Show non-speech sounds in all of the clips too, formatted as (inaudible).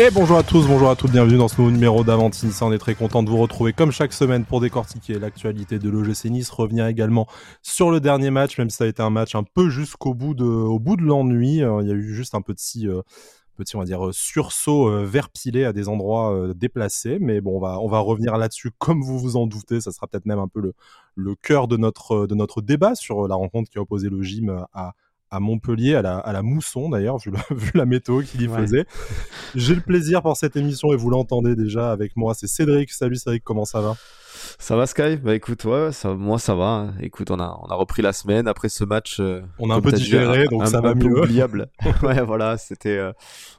Et bonjour à tous, bonjour à toutes, bienvenue dans ce nouveau numéro d'Avantinissa. On est très content de vous retrouver comme chaque semaine pour décortiquer l'actualité de l'OGC Nice, revenir également sur le dernier match, même si ça a été un match un peu jusqu'au bout de, au bout de l'ennui. Euh, il y a eu juste un petit, euh, petit, on va dire, sursaut euh, vert pilé à des endroits déplacés. Mais bon, on va, on va revenir là-dessus comme vous vous en doutez. Ça sera peut-être même un peu le, le cœur de notre, de notre débat sur la rencontre qui a opposé le gym à, à Montpellier, à la, à la mousson d'ailleurs, vu, (laughs) vu, la météo qu'il y faisait. J'ai le plaisir pour cette émission et vous l'entendez déjà avec moi, c'est Cédric. Salut Cédric, comment ça va? Ça va Sky? Bah écoute, ouais, ça, moi ça va. Hein. Écoute, on a, on a repris la semaine après ce match. Euh, on a un peu digéré, donc ça va mieux. oubliable. (laughs) (laughs) ouais, voilà, c'était, euh,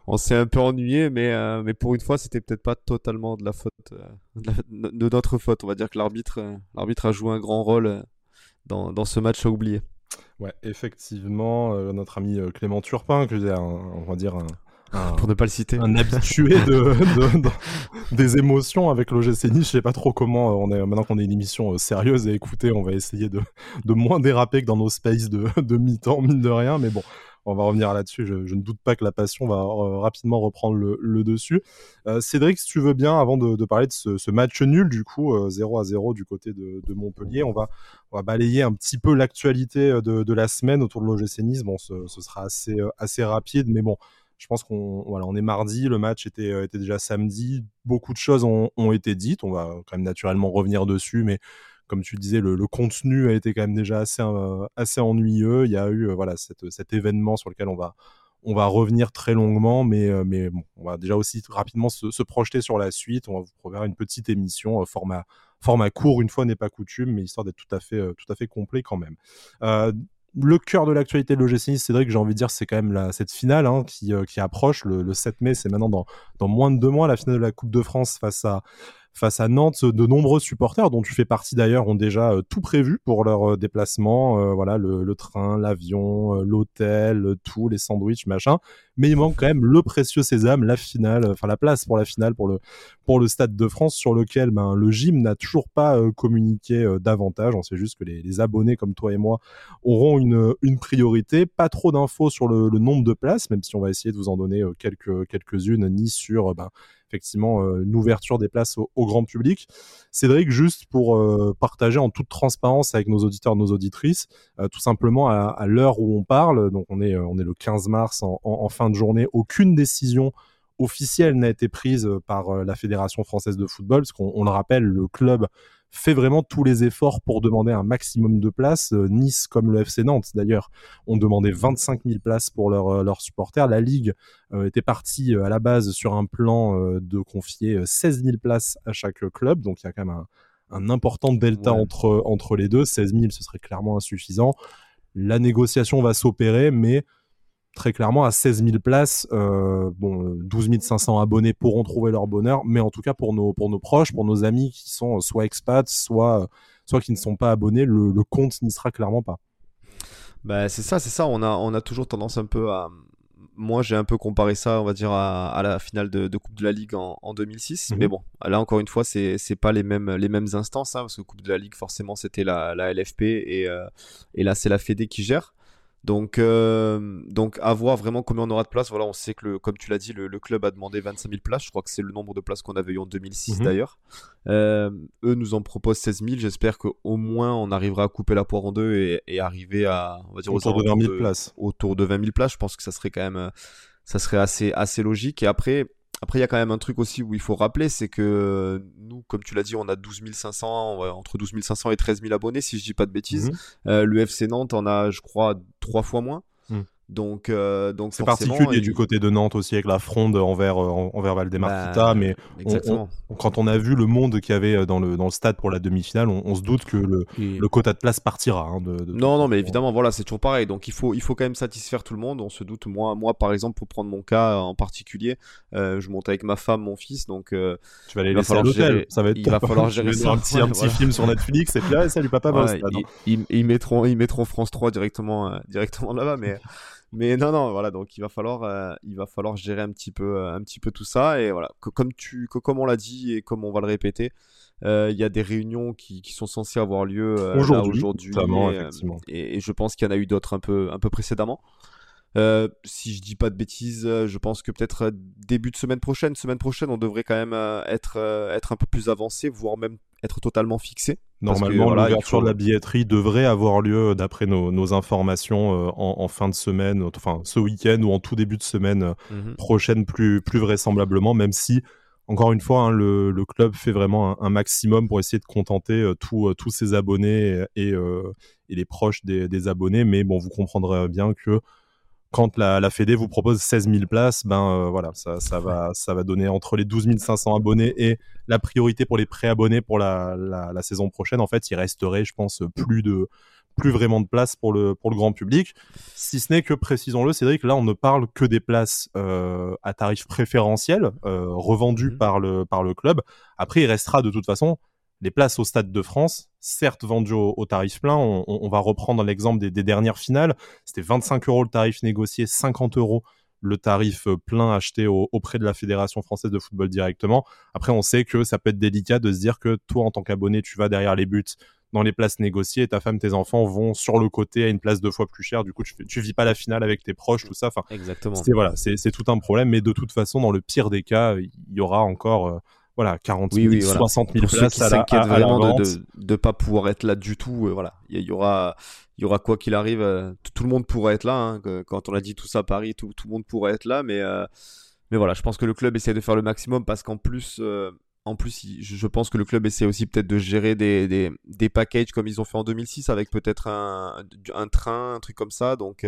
on s'est un peu ennuyé, mais, euh, mais pour une fois, c'était peut-être pas totalement de la faute, de, de, notre faute. On va dire que l'arbitre, l'arbitre a joué un grand rôle dans, dans ce match à oublier. Ouais, effectivement, euh, notre ami euh, Clément Turpin, que j'ai on va dire un, (laughs) pour ne pas le citer, un habitué de, des émotions avec l'OGC Nice. Je sais pas trop comment. Euh, on est maintenant qu'on est une émission sérieuse et écoutez, on va essayer de, moins déraper que dans nos spaces de, de mi-temps, mine de rien. Mais bon, on va revenir là-dessus. Je, ne doute pas que la passion va euh, rapidement reprendre le, dessus. Euh, Cédric, si tu veux bien, avant de, parler de ce, match nul, du coup, 0 euh, à 0 du côté de, Montpellier, on va, balayer un petit peu l'actualité de, la semaine autour de l'OGC Nice. Bon, ce, sera assez, assez rapide, mais bon, je pense qu'on voilà, on est mardi, le match était, déjà samedi, beaucoup de choses ont, ont, été dites, on va quand même naturellement revenir dessus, mais comme tu disais, le, contenu a été quand même déjà assez, euh, assez ennuyeux. Il y a eu euh, voilà cet événement sur lequel on va, on va revenir très longuement, mais, euh, mais on va déjà aussi rapidement se, projeter sur la suite. On va vous préparer une petite émission format, format court, une fois n'est pas coutume, mais histoire d'être tout à fait, tout à fait complet quand même. le cœur de l'actualité de l'OGC Nice, Cédric, j'ai envie de dire, c'est quand même cette finale hein, qui, qui approche le, le 7 mai. C'est maintenant dans moins de deux mois la finale de la Coupe de France face à, face à Nantes. De nombreux supporters, dont tu fais partie d'ailleurs, ont déjà euh, tout prévu pour leur euh, déplacement. Euh, voilà, le, train, l'avion, l'hôtel, tout, les sandwichs, machin. Mais il manque quand même le précieux sésame, la finale, enfin la place pour la finale pour le pour le Stade de France, sur lequel ben, le gym n'a toujours pas communiqué davantage. On sait juste que les, abonnés comme toi et moi auront une, une priorité. Pas trop d'infos sur le, nombre de places, même si on va essayer de vous en donner quelques quelques-unes, ni sur ben, effectivement euh, une ouverture des places au, grand public. Cédric, juste pour euh, partager en toute transparence avec nos auditeurs, nos auditrices, euh, tout simplement à, l'heure où on parle, donc on est, on est le 15 mars en fin de journée, aucune décision officielle n'a été prise par la Fédération française de football, parce qu'on le rappelle, le club fait vraiment tous les efforts pour demander un maximum de places. Euh, nice, comme le FC Nantes d'ailleurs, ont demandé 25 000 places pour euh, leurs supporters. La Ligue euh, était partie à la base sur un plan de confier 16 000 places à chaque club, donc il y a quand même un, important delta entre, entre les deux. 16 000, ce serait clairement insuffisant. La négociation va s'opérer, mais très clairement à 16 000 places, euh, bon, 12 500 abonnés pourront trouver leur bonheur, mais en tout cas pour nos, pour nos proches, pour nos amis qui sont soit expats, soit, soit qui ne sont pas abonnés, le, compte n'y sera clairement pas. Bah, c'est ça, c'est ça. On a, on a toujours tendance un peu à. Moi, j'ai un peu comparé ça, on va dire, à, la finale de, Coupe de la Ligue en, 2006. Mhm. Mais bon, là, encore une fois, c'est pas les mêmes, les mêmes instances, hein, parce que Coupe de la Ligue, forcément, c'était la, la, LFP et, euh, et là, c'est la Fédé qui gère. Donc, euh, donc à voir vraiment combien on aura de place. Voilà, on sait que, le, comme tu l'as dit, le, club a demandé 25 000 places. Je crois que c'est le nombre de places qu'on avait eu en 2006 mhm. d'ailleurs. Euh, eux nous en proposent 16 000. J'espère qu'au moins on arrivera à couper la poire en deux et, arriver à, on va dire, autour de 20 000 places. Autour de 20 000 places. Je pense que ça serait quand même, ça serait assez, assez logique. Et après, après, il y a quand même un truc aussi où il faut rappeler, c'est que nous, comme tu l'as dit, on a 12 500, entre 12 500 et 13 000 abonnés, si je dis pas de bêtises. Mhm. Euh, le FC Nantes en a, je crois, trois fois moins. Donc, euh, donc c'est particulier du côté de Nantes aussi avec la fronde envers euh, envers Valdemarquita, bah, mais quand on a vu le monde qu'il y avait euh, dans le dans le stade pour la demi-finale, on, se doute que le, le quota de place partira. Hein, de, non, non, mais évidemment, voilà, c'est toujours pareil. Donc il faut il faut quand même satisfaire tout le monde. On se doute. Moi, moi, par exemple, pour prendre mon cas en particulier, je monte avec ma femme, mon fils, donc tu vas aller laisser à l'hôtel. Ça va être. Il va falloir (laughs) gérer un petit un petit film sur Netflix et puis ah, salut papa. Ouais, ils, ils, mettront ils mettront France 3 directement directement là-bas, mais mais non, non, voilà, donc il va falloir, euh, il va falloir gérer un petit peu, euh, un petit peu tout ça. Et voilà, comme tu, comme on l'a dit et comme on va le répéter, euh, il y a des réunions qui, qui, sont censées avoir lieu aujourd'hui, et, et, je pense qu'il y en a eu d'autres un peu, un peu précédemment. si je dis pas de bêtises, je pense que peut-être début de semaine prochaine, semaine prochaine, on devrait quand même être, être un peu plus avancé, voire même être totalement fixé. Normalement, l'ouverture de la billetterie devrait avoir lieu, d'après nos, informations, euh, en, fin de semaine, enfin ce week-end ou en tout début de semaine euh, mhm. prochaine, plus, plus vraisemblablement, même si, encore une fois, hein, le, club fait vraiment un, maximum pour essayer de contenter euh, tous ses abonnés et, et les proches des, des, abonnés. Mais bon, vous comprendrez bien que quand la, la Fédé vous propose 16 000 places, ben euh, voilà, ça, ça, va, ça va donner entre les 12 500 abonnés et la priorité pour les pré-abonnés pour la, la, la, saison prochaine. En fait, il resterait, je pense, plus de plus vraiment de place pour le, pour le grand public. Si ce n'est que, précisons-le, Cédric, là, on ne parle que des places euh, à tarif préférentiel, euh, revendues mmh. par, le, par le club. Après, il restera de toute façon les places au Stade de France, certes vendues au, tarif plein, on, va reprendre l'exemple des, dernières finales, c'était 25 euros le tarif négocié, 50 euros le tarif euh, plein acheté auprès de la Fédération française de football directement. Après, on sait que ça peut être délicat de se dire que toi, en tant qu'abonné, tu vas derrière les buts dans les places négociées, ta femme, tes enfants vont sur le côté à une place deux fois plus chère. Du coup, tu, tu vis pas la finale avec tes proches, tout ça. Enfin, Exactement. C'est voilà, c'est tout un problème. Mais de toute façon, dans le pire des cas, il y aura encore euh, voilà, 40 000, 60 000 places qui s'inquiètent vraiment de, de, pas pouvoir être là du tout. Euh, voilà, il y, aura, il y aura quoi qu'il arrive, euh, tout le monde pourrait être là. Hein, quand on a dit tout ça à Paris, tout, tout le monde pourrait être là, mais euh, mais voilà, je pense que le club essaie de faire le maximum parce qu'en plus. en plus, je pense que le club essaie aussi peut-être de gérer des, des, des, packages comme ils ont fait en 2006 avec peut-être un, un, train, un truc comme ça. Donc,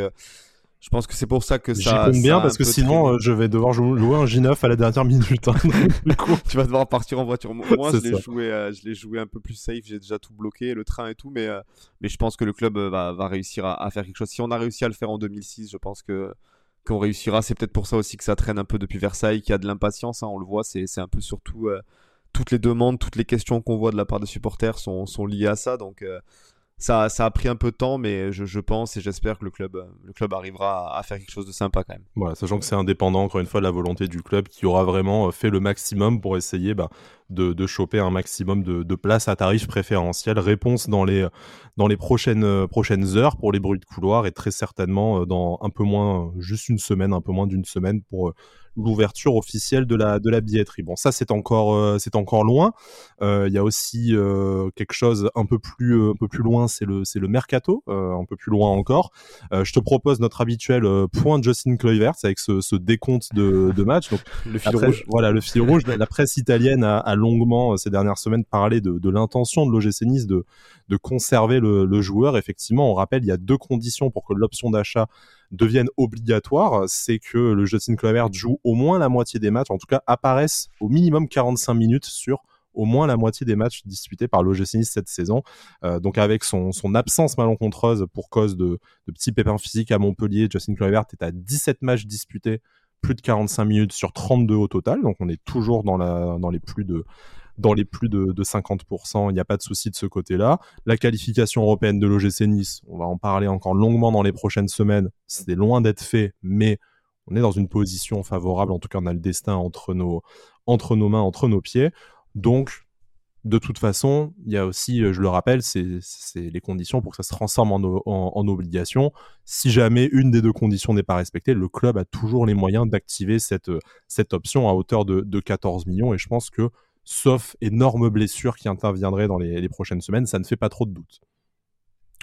je pense que c'est pour ça que ça. J'y compte bien parce que sinon euh, je vais devoir louer un J9 à la dernière minute. Hein. (laughs) (laughs) tu vas devoir partir en voiture. Moi, je l'ai joué, euh, je l'ai joué un peu plus safe. J'ai déjà tout bloqué, le train et tout, mais euh, mais je pense que le club va, réussir à, faire quelque chose. Si on a réussi à le faire en 2006, je pense que qu'on réussira. C'est peut-être pour ça aussi que ça traîne un peu depuis Versailles, qu'il y a de l'impatience. Hein, on le voit, c'est un peu surtout toutes les demandes, toutes les questions qu'on voit de la part des supporters sont sont liées à ça. Donc ça, ça, a pris un peu de temps, mais je, pense et j'espère que le club, le club arrivera à faire quelque chose de sympa quand même. Voilà, sachant que c'est indépendant, encore une fois, de la volonté du club qui aura vraiment euh, fait le maximum pour essayer bah, de, choper un maximum de, de places à tarif préférentiel. Réponse dans les, dans les prochaines, euh, prochaines heures pour les bruits de couloir et très certainement euh, dans un peu moins, juste une semaine, un peu moins d'une semaine pour l'ouverture officielle de la, de la billetterie. Bon, ça c'est encore, euh, c'est encore loin. Euh, il y a aussi euh, quelque chose un peu plus, un peu plus loin, c'est le, c'est le mercato, un peu plus loin encore. je te propose notre habituel point Justin Kluivert avec ce, ce décompte de, de matchs. Donc, le fil rouge. Voilà, le fil rouge. La presse italienne a, a longuement ces dernières semaines parlé de, de l'intention de l'OGC Nice de, de conserver le, le joueur. Effectivement, on rappelle, il y a deux conditions pour que l'option d'achat deviennent obligatoires, c'est que le Justin Kluivert joue au moins la moitié des matchs, en tout cas apparaisse au minimum 45 minutes sur au moins la moitié des matchs disputés par l'OGC Nice cette saison. Euh, donc avec son, son, absence malencontreuse pour cause de, de petits pépins physiques à Montpellier, Justin Kluivert est à 17 matchs disputés, plus de 45 minutes sur 32 au total. Donc on est toujours dans, la, dans les plus de dans les plus de, 50%, il n'y a pas de souci de ce côté-là. La qualification européenne de l'OGC Nice, on va en parler encore longuement dans les prochaines semaines, c'est loin d'être fait, mais on est dans une position favorable, en tout cas on a le destin entre nos, entre nos mains, entre nos pieds. Donc, de toute façon, il y a aussi, je le rappelle, c'est les conditions pour que ça se transforme en, en, obligation. Si jamais une des deux conditions n'est pas respectée, le club a toujours les moyens d'activer cette, cette option à hauteur de, de 14 millions. Et je pense que sauf énorme blessure qui interviendrait dans les, prochaines semaines, ça ne fait pas trop de doute.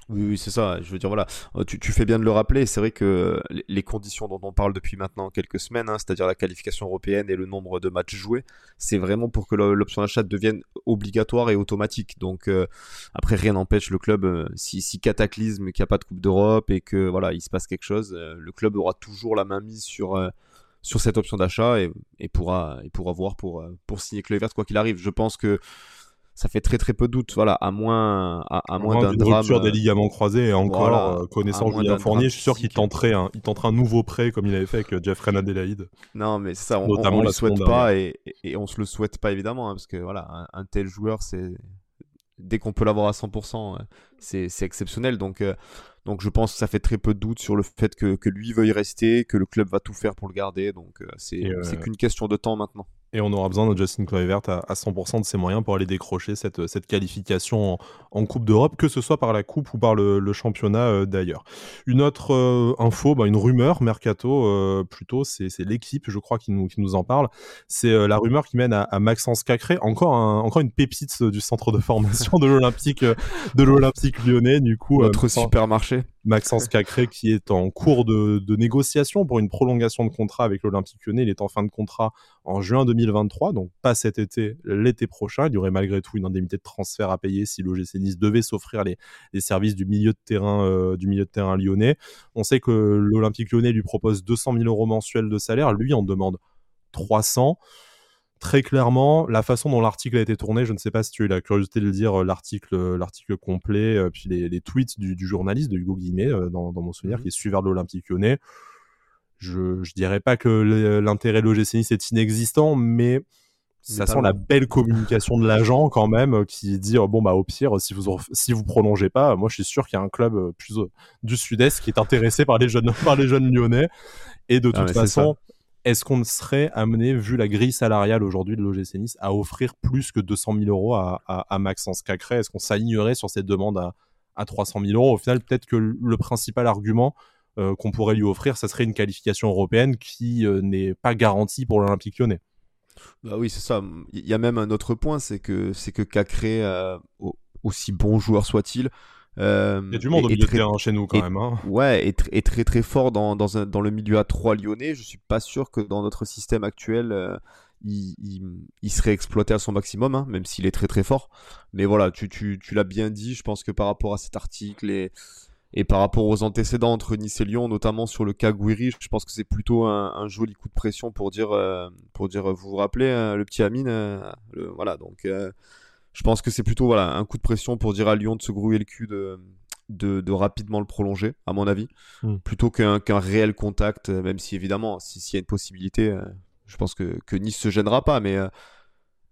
Oui, c'est ça. Je veux dire, voilà, euh, tu, fais bien de le rappeler. C'est vrai que les conditions dont on parle depuis maintenant quelques semaines, hein, c'est-à-dire la qualification européenne et le nombre de matchs joués, c'est vraiment pour que l'option d'achat devienne obligatoire et automatique. Donc, euh, après, rien n'empêche le club, euh, si, cataclysme, qu'il n'y a pas de Coupe d'Europe et que voilà, il se passe quelque chose, le club aura toujours la main mise sur sur cette option d'achat et, et, pourra, et pourra voir pour, euh, pour signer Kluivert quoi qu'il arrive. Je pense que ça fait très très peu de doute, voilà, à moins, à, à moins d'un drame. rupture des ligaments croisés et encore, euh, connaissant Julien Fournier, je suis sûr qu'il tenterait, un, il tenterait un nouveau prêt comme il avait fait avec euh, Jeffrey Adelaide. Non, mais ça, on, on, le souhaite pas et, et, on se le souhaite pas évidemment, hein, parce que voilà, un, tel joueur, c'est dès qu'on peut l'avoir à 100%, c'est exceptionnel. Donc, donc je pense que ça fait très peu de doute sur le fait que, lui veuille rester, que le club va tout faire pour le garder. Donc euh, c'est euh, qu'une question de temps maintenant. Et on aura besoin de Justin Kluivert à, 100% de ses moyens pour aller décrocher cette, cette qualification en, Coupe d'Europe, que ce soit par la Coupe ou par le, championnat euh, d'ailleurs. Une autre euh, info, bah, une rumeur, Mercato euh, plutôt, c'est l'équipe, je crois, qui nous, qui nous en parle. C'est la rumeur qui mène à, Maxence Cacré, encore, encore une pépite du centre de formation de l'Olympique de l'Olympique lyonnais, du coup. Notre supermarché. Maxence Cacré qui est en cours de, de, négociation pour une prolongation de contrat avec l'Olympique lyonnais. Il est en fin de contrat en juin 2023, donc pas cet été, l'été prochain. Il y aurait malgré tout une indemnité de transfert à payer si l'OGC Nice devait s'offrir les, les, services du milieu de terrain euh, du milieu de terrain lyonnais. On sait que l'Olympique lyonnais lui propose 200 000 euros mensuels de salaire, lui en demande 300 très clairement, la façon dont l'article a été tourné, je ne sais pas si tu as eu la curiosité de le dire, euh, l'article, euh, l'article complet, puis les, tweets du, journaliste de Hugo Guillemet, dans, mon souvenir, mmh qui est suiveur de l'Olympique lyonnais je, je dirais pas que l'intérêt de l'OGC Nice est inexistant, mais ça sent la belle communication de l'agent quand même euh, qui dit oh, bon bah au pire si vous si vous prolongez pas moi je suis sûr qu'il y a un club euh, plus euh, du sud-est qui est intéressé par les jeunes (laughs) par les jeunes lyonnais. Et de ah, toute façon est-ce qu'on serait amené vu la grille salariale aujourd'hui de l'OGC Nice à offrir plus que 200 000 euros à, à, à Maxence Cacré? Est-ce qu'on s'alignerait sur cette demande à, à 300 000 euros? Au final peut-être que le principal argument euh, qu'on pourrait lui offrir, ça serait une qualification européenne qui euh, n'est pas garantie pour l'Olympique lyonnais. Bah oui, c'est ça. Il y a même un autre point, c'est que c'est que Cacré, euh, aussi bon joueur soit-il, il y a du monde au milieu de terrain chez nous quand même. Hein. Ouais, et, très très très fort dans, dans, dans, le milieu à 3 lyonnais. Je suis pas sûr que dans notre système actuel, il, il, serait exploité à son maximum, hein, même s'il est très très fort. Mais voilà, tu, tu, tu l'as bien dit. Je pense que par rapport à cet article et et par rapport aux antécédents entre Nice et Lyon, notamment sur le cas Guiri, je pense que c'est plutôt un, joli coup de pression pour dire, euh, pour dire, vous vous rappelez, hein, le petit Amine, euh, voilà. Donc, euh, je pense que c'est plutôt voilà un coup de pression pour dire à Lyon de se grouiller le cul de, de, rapidement le prolonger, à mon avis, hmm. plutôt qu'un qu'un réel contact. Même si évidemment, s'il y a une possibilité, je pense que, que Nice se gênera pas, mais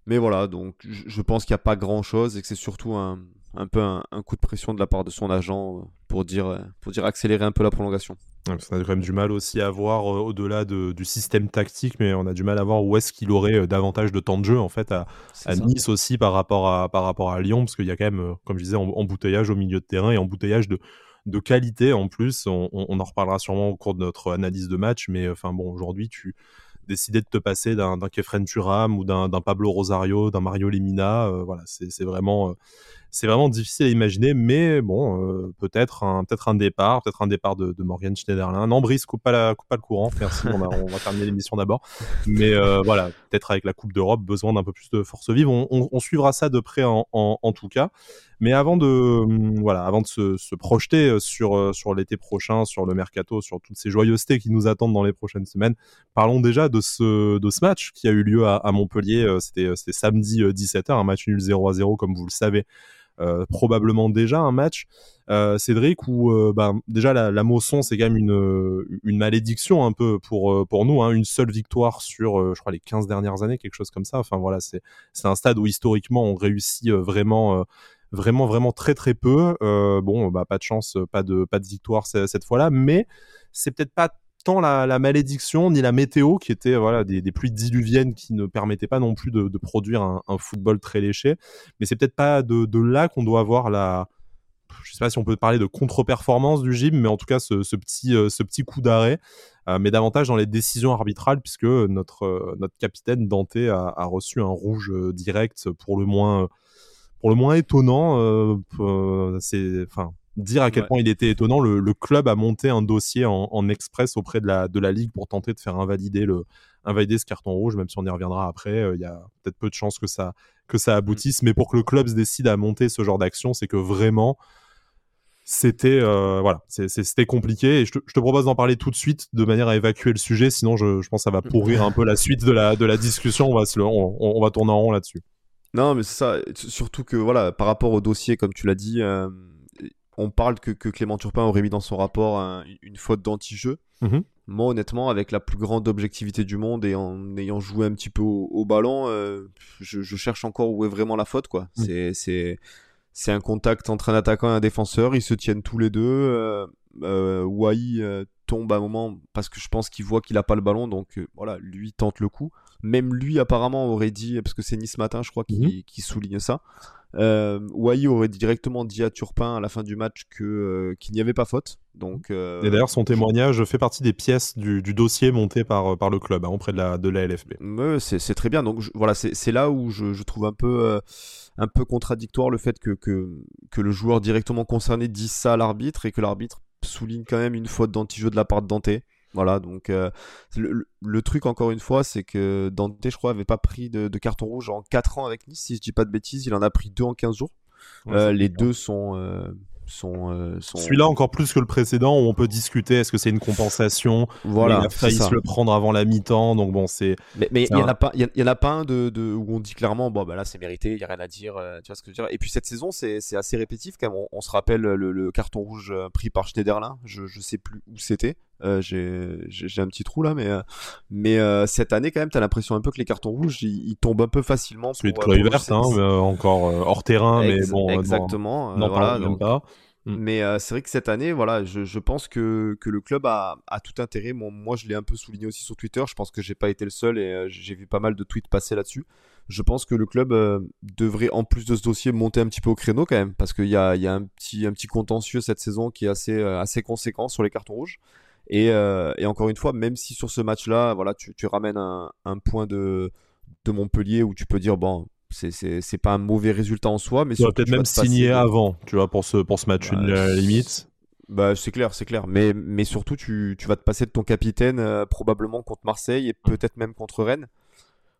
mais voilà. Donc, je pense qu'il n'y a pas grand chose et que c'est surtout un un peu un, coup de pression de la part de son agent euh, pour dire, euh, pour dire accélérer un peu la prolongation. on a quand même du mal aussi à voir euh, au-delà du système tactique, mais on a du mal à voir où est-ce qu'il aurait davantage de temps de jeu en fait à, Nice aussi par rapport à, par rapport à Lyon, parce qu'il y a quand même, comme je disais, embouteillage au milieu de terrain et embouteillage de, de qualité en plus. On, on, en reparlera sûrement au cours de notre analyse de match, mais enfin bon, aujourd'hui tu décider de te passer d'un Kefren Turam ou d'un Pablo Rosario, d'un Mario Lemina, voilà, c'est vraiment c'est vraiment difficile à imaginer, mais bon, euh, peut-être un, peut un départ, peut-être un départ de, Morgan Schneiderlin. Non, Brice, coupe pas, la, coupe pas le courant, merci, on, va terminer l'émission d'abord. Mais euh, voilà, peut-être avec la Coupe d'Europe, besoin d'un peu plus de force vive. On, suivra ça de près en, tout cas. Mais avant de, hum, voilà, avant de se, projeter euh, sur, sur l'été prochain, sur le mercato, sur toutes ces joyeusetés qui nous attendent dans les prochaines semaines, parlons déjà de ce, de ce match qui a eu lieu à, à Montpellier. C'était samedi 17h, un match nul 0 à 0, comme vous le savez. Euh, probablement déjà un match, euh, Cédric, où euh, bah, déjà la, la Mosson, c'est quand même une, une malédiction un peu pour, pour nous, hein, une seule victoire sur, je crois, les 15 dernières années, quelque chose comme ça. Enfin voilà, c'est un stade où historiquement on réussit vraiment vraiment vraiment très très peu. bon, bah pas de chance, pas de pas de victoire cette fois-là, mais c'est peut-être pas la, malédiction ni la météo qui était voilà des, pluies diluviennes qui ne permettaient pas non plus de, produire un, football très léché. Mais c'est peut-être pas de, là qu'on doit avoir la, je sais pas si on peut parler de contre-performance du gym, mais en tout cas ce, petit, euh, ce petit coup d'arrêt, euh, mais davantage dans les décisions arbitrales, puisque notre, euh, notre capitaine Dante a, a, reçu un rouge direct pour le moins, pour le moins étonnant. c'est, enfin, dire à quel point il était étonnant. Le, club a monté un dossier en, express auprès de la, de la Ligue pour tenter de faire invalider, le, invalider ce carton rouge, même si on y reviendra après. Euh, il y a peut-être peu de chances que ça, que ça aboutisse, mais pour que le club se décide à monter ce genre d'action, c'est que vraiment c'était euh, voilà c'était compliqué. Et je te, je te propose d'en parler tout de suite de manière à évacuer le sujet. Sinon je, je pense que ça va pourrir un peu la suite de la, de la discussion. On va, se, on, on, va tourner en rond là-dessus. Non mais c'est ça. Surtout que voilà par rapport au dossier comme tu l'as dit euh, on parle que, Clément Turpin aurait mis dans son rapport une faute d'anti-jeu. Mhm. Moi, honnêtement, avec la plus grande objectivité du monde et en ayant joué un petit peu au, ballon, euh, je, cherche encore où est vraiment la faute. quoi. Mhm. C'est un contact entre un attaquant et un défenseur. Ils se tiennent tous les deux. Euh, euh tombe à un moment parce que je pense qu'il voit qu'il a pas le ballon, donc voilà, lui tente le coup. Même lui apparemment aurait dit, parce que c'est Nice matin, je crois, qui, mhm. souligne ça. Euh, aurait directement dit à Turpin à la fin du match que qu'il n'y avait pas faute. Donc, Et d'ailleurs, son témoignage fait partie des pièces du, dossier monté par, par le club hein, auprès de la, de la LFB. c'est très bien. Donc voilà, c'est là où je, je, trouve un peu un peu contradictoire le fait que, que, que, le joueur directement concerné dise ça à l'arbitre et que l'arbitre souligne quand même une faute d'anti-jeu de la part de Dante. Voilà, donc euh, le, truc encore une fois, c'est que Dante, je crois, avait pas pris de, carton rouge en 4 ans avec Nice, si je dis pas de bêtises, il en a pris 2 en 15 jours. Euh, les deux sont, euh, euh, Celui-là encore plus que le précédent où on peut discuter est-ce que c'est une compensation? Voilà, il a failli se le prendre avant la mi-temps donc bon c'est. Mais il y, en a pas il y, en a pas un de, où on dit clairement bon bah là c'est mérité il y a rien à dire tu vois ce que je veux dire. Et puis cette saison c'est assez répétitif quand même. On, se rappelle le, carton rouge pris par Schneiderlin. Je je sais plus où c'était j'ai un petit trou là, mais, mais cette année, quand même, tu as l'impression un peu que les cartons rouges ils, tombent un peu facilement. Celui de Kluivert, hein, encore hors terrain, mais bon. Exactement. Non, voilà, même pas. Mm. Mais euh, c'est vrai que cette année, voilà, je, je pense que, que, le club a, a tout intérêt. moi, je l'ai un peu souligné aussi sur Twitter. Je pense que j'ai pas été le seul et euh, j'ai vu pas mal de tweets passer là-dessus. Je pense que le club euh, devrait, en plus de ce dossier, monter un petit peu au créneau quand même, parce qu'il y a, y a un, petit, un petit contentieux cette saison qui est assez, assez conséquent sur les cartons rouges. Et, et encore une fois, même si sur ce match-là, voilà, tu, tu ramènes un, un point de, de Montpellier où tu peux dire, bon, c'est pas un mauvais résultat en soi, mais tu peut-être même signer avant, tu vois, pour ce, pour ce match, une bah, limite. Bah, c'est clair, c'est clair. Mais, mais surtout, tu, tu, vas te passer de ton capitaine euh, probablement contre Marseille et peut-être même contre Rennes.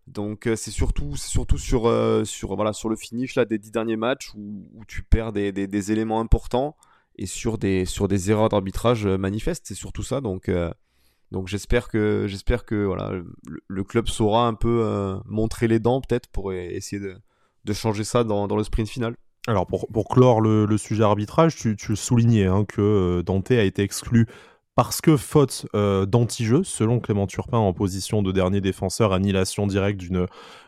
Donc euh, c'est surtout, c'est surtout sur, euh, sur, voilà, sur le finish là, des dix derniers matchs où, où tu perds des, des, des, éléments importants et sur des, sur des erreurs d'arbitrage manifestes. C'est surtout ça. Donc donc j'espère que j'espère que voilà le, club saura un peu euh, montrer les dents peut-être pour essayer de, de changer ça dans, dans, le sprint final. Alors pour, pour clore le, sujet arbitrage, tu, tu soulignais hein, que euh, Dante a été exclu parce que faute euh, d'anti-jeu, selon Clément Turpin en position de dernier défenseur, annihilation directe d'une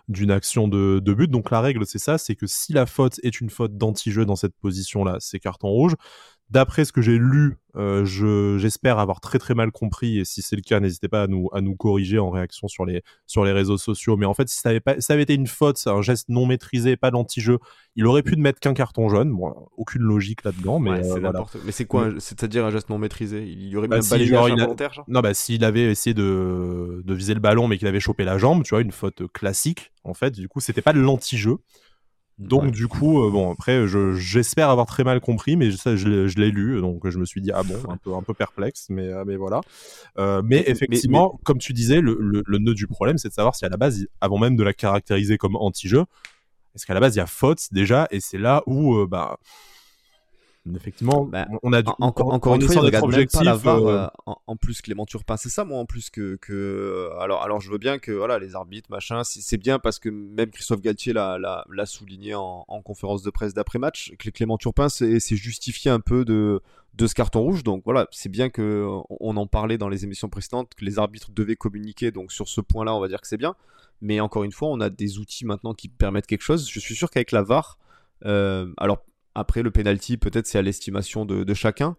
d'une action de, de, but. Donc la règle c'est ça, c'est que si la faute est une faute d'anti-jeu dans cette position-là, c'est carton rouge d'après ce que j'ai lu, euh, j'espère avoir très très mal compris. Et si c'est le cas, n'hésitez pas à nous, à nous corriger en réaction sur les, sur les réseaux sociaux. Mais en fait, si ça avait, pas, ça avait été une faute, un geste non maîtrisé, pas d'anti-jeu, il aurait pu ne mettre qu'un carton jaune. Bon, aucune logique là-dedans. Mais, euh, mais c'est quoi C'est-à-dire un geste non maîtrisé? Il y aurait bah, même pas genre, volontaire Non, bah s'il avait essayé de, de viser le ballon, mais qu'il avait chopé la jambe, tu vois, une faute classique. En fait, du coup, c'était pas de l'anti-jeu. Donc du coup, euh, bon après, j'espère avoir très mal compris, mais ça, je, l'ai lu, donc je me suis dit ah bon, un peu un peu perplexe, mais euh, mais voilà. Euh, mais effectivement, comme tu disais, le, le, nœud du problème, c'est de savoir si à la base, avant même de la caractériser comme anti-jeu, est-ce qu'à la base il y a faute déjà, et c'est là où bah effectivement, bah, on a encore une fois, il regarde même pas la VAR, euh, euh, en, plus Clément Turpin, c'est ça moi en plus que, que euh, alors alors je veux bien que voilà les arbitres machin, c'est bien parce que même Christophe Galtier l'a souligné en, conférence de presse d'après match, que Clément Turpin s'est justifié un peu de de ce carton rouge. Donc voilà, c'est bien que on en parlait dans les émissions précédentes que les arbitres devaient communiquer. Donc sur ce point-là, on va dire que c'est bien. Mais encore une fois, on a des outils maintenant qui permettent quelque chose. Je suis sûr qu'avec la VAR, alors après, le penalty, peut-être c'est à l'estimation de, chacun.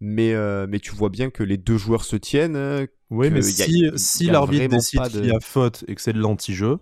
Mais, euh, mais tu vois bien que les deux joueurs se tiennent. Euh, oui, mais si, si l'arbitre décide qu'il y a faute et que c'est de l'anti-jeu,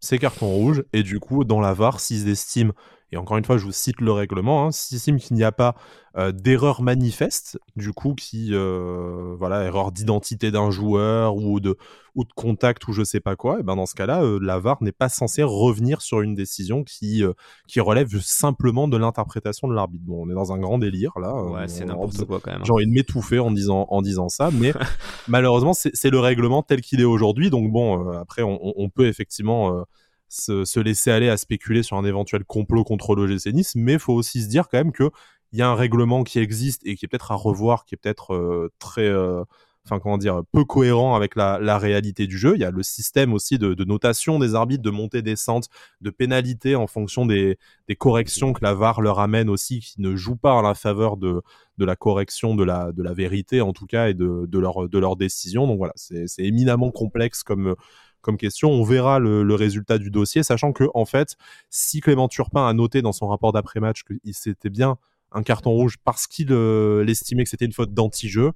c'est carton rouge. Et du coup, dans la VAR, s'ils estiment et encore une fois, je vous cite le règlement, hein, s'il qu'il n'y a pas euh, d'erreur manifeste, du coup, qui, euh, voilà, erreur d'identité d'un joueur ou de, ou de contact ou je sais pas quoi, et ben dans ce cas-là, euh, la VAR n'est pas censée revenir sur une décision qui, qui relève simplement de l'interprétation de l'arbitre. Bon, on est dans un grand délire là. Ouais, c'est n'importe quoi quand même. Hein. J'ai envie de m'étouffer en disant, en disant ça, mais (laughs) malheureusement, c'est le règlement tel qu'il est aujourd'hui. Donc bon, après, on, on, peut effectivement se, laisser aller à spéculer sur un éventuel complot contre l'OGC Nice, mais il faut aussi se dire quand même qu'il y a un règlement qui existe et qui est peut-être à revoir, qui est peut-être euh, très, euh, enfin comment dire, peu cohérent avec la, réalité du jeu. Il y a le système aussi de, notation des arbitres, de montée descente, de pénalité en fonction des, corrections que la VAR leur amène aussi, qui ne jouent pas en la faveur de, la correction de la, vérité en tout cas et de, de leur décision. Donc voilà, c'est éminemment complexe comme comme question. On verra le, résultat du dossier, sachant que en fait, si Clément Turpin a noté dans son rapport d'après-match que c'était bien un carton rouge parce qu'il euh, estimait que c'était une faute d'anti-jeu,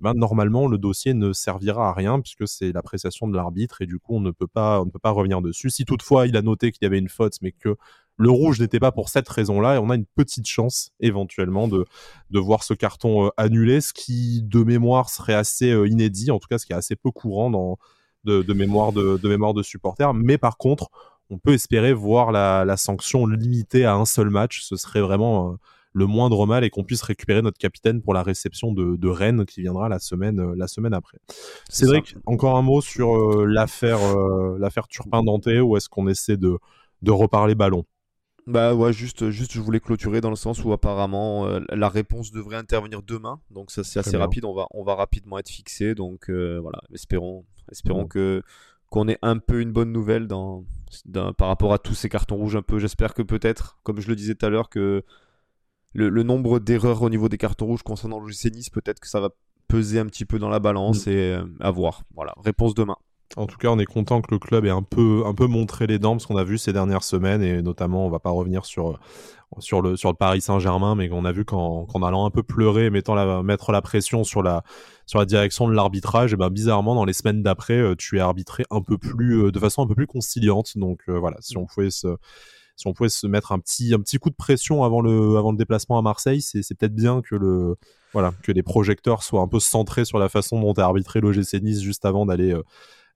ben, normalement le dossier ne servira à rien puisque c'est l'appréciation de l'arbitre et du coup on ne peut pas on ne peut pas revenir dessus. Si toutefois il a noté qu'il y avait une faute mais que le rouge n'était pas pour cette raison-là et on a une petite chance éventuellement de, de voir ce carton euh, annulé, ce qui de mémoire serait assez euh, inédit, en tout cas ce qui est assez peu courant dans, de, de mémoire de, de, mémoire de supporters. Mais par contre, on peut espérer voir la, la sanction limitée à un seul match. Ce serait vraiment euh, le moindre mal et qu'on puisse récupérer notre capitaine pour la réception de, de Rennes qui viendra la semaine, la semaine après. Cédric, encore un mot sur l'affaire l'affaire Turpin-Danté ou est-ce qu'on essaie de, de reparler ballon? Bah ouais, juste, juste je voulais clôturer dans le sens où apparemment euh, la réponse devrait intervenir demain, donc ça c'est assez rapide, on va, on va rapidement être fixé, donc euh, voilà, espérons, espérons que qu'on ait un peu une bonne nouvelle dans, par rapport à tous ces cartons rouges un peu. J'espère que peut-être, comme je le disais tout à l'heure, que le, nombre d'erreurs au niveau des cartons rouges concernant le Nice, peut-être que ça va peser un petit peu dans la balance mm. et euh, à voir. Voilà, réponse demain. En tout cas, on est content que le club ait un peu, un peu montré les dents, parce qu'on a vu ces dernières semaines, et notamment, on va pas revenir sur, sur, le, sur le Paris Saint-Germain, mais qu'on a vu qu'en allant un peu pleurer, mettant mettre la pression sur la, sur la direction de l'arbitrage, et ben bizarrement, dans les semaines d'après, euh, tu es arbitré un peu plus, euh, de façon un peu plus conciliante. Donc euh, voilà, si on pouvait se si on pouvait se mettre un petit, un petit coup de pression avant le, avant le déplacement à Marseille, c'est peut-être bien que le, voilà, que les projecteurs soient un peu centrés sur la façon dont est arbitré l'OGC Nice juste avant d'aller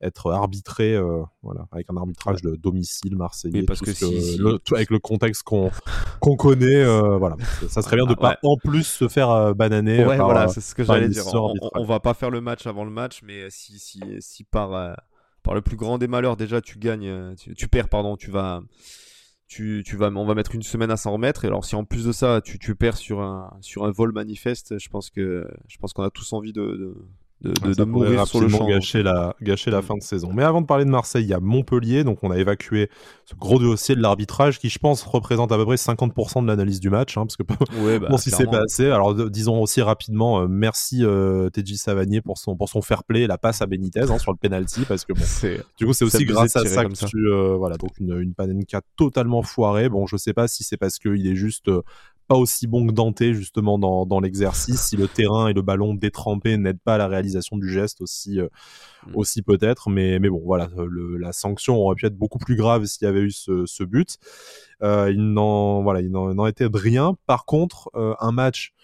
être arbitré euh, voilà, avec un arbitrage de domicile marseillais. parce que, avec le contexte qu'on (laughs) qu'on connaît, euh, voilà, ça serait bien de pas en plus se faire euh, bananer. Ouais, voilà, c'est ce que j'allais dire. On, on, va pas faire le match avant le match, mais si si si par par le plus grand des malheurs déjà tu gagnes, tu, perds pardon, tu vas tu, tu, vas, on va mettre une semaine à s'en remettre. Et alors, si en plus de ça, tu, tu perds sur un, sur un vol manifeste, je pense que, je pense qu'on a tous envie de, de, de, de mourir sur le champ. Gâcher la, gâcher la fin de saison. Mais avant de parler de Marseille, il y a Montpellier. Donc on a évacué ce gros dossier de l'arbitrage qui, je pense, représente à peu près 50% de l'analyse du match. Hein, parce que (laughs) ouais, bah, bon, si c'est passé. Alors disons aussi rapidement, euh, merci euh, TJ Savanier pour son, pour son fair play, la passe à Benitez hein, sur le penalty. Parce que bon, (laughs) du coup, c'est aussi grâce à ça que tu. Euh, voilà, donc une, une Panenka totalement foirée. Bon, je sais pas si c'est parce qu'il est juste euh, pas aussi bon que Dante justement dans, dans l'exercice si le terrain et le ballon détrempé n'aident pas à la réalisation du geste aussi euh, mm. aussi peut-être. Mais mais bon voilà le, la sanction aurait pu être beaucoup plus grave s'il y avait eu ce, ce but. Euh, il n'en voilà il n'en était de rien. Par contre euh, un match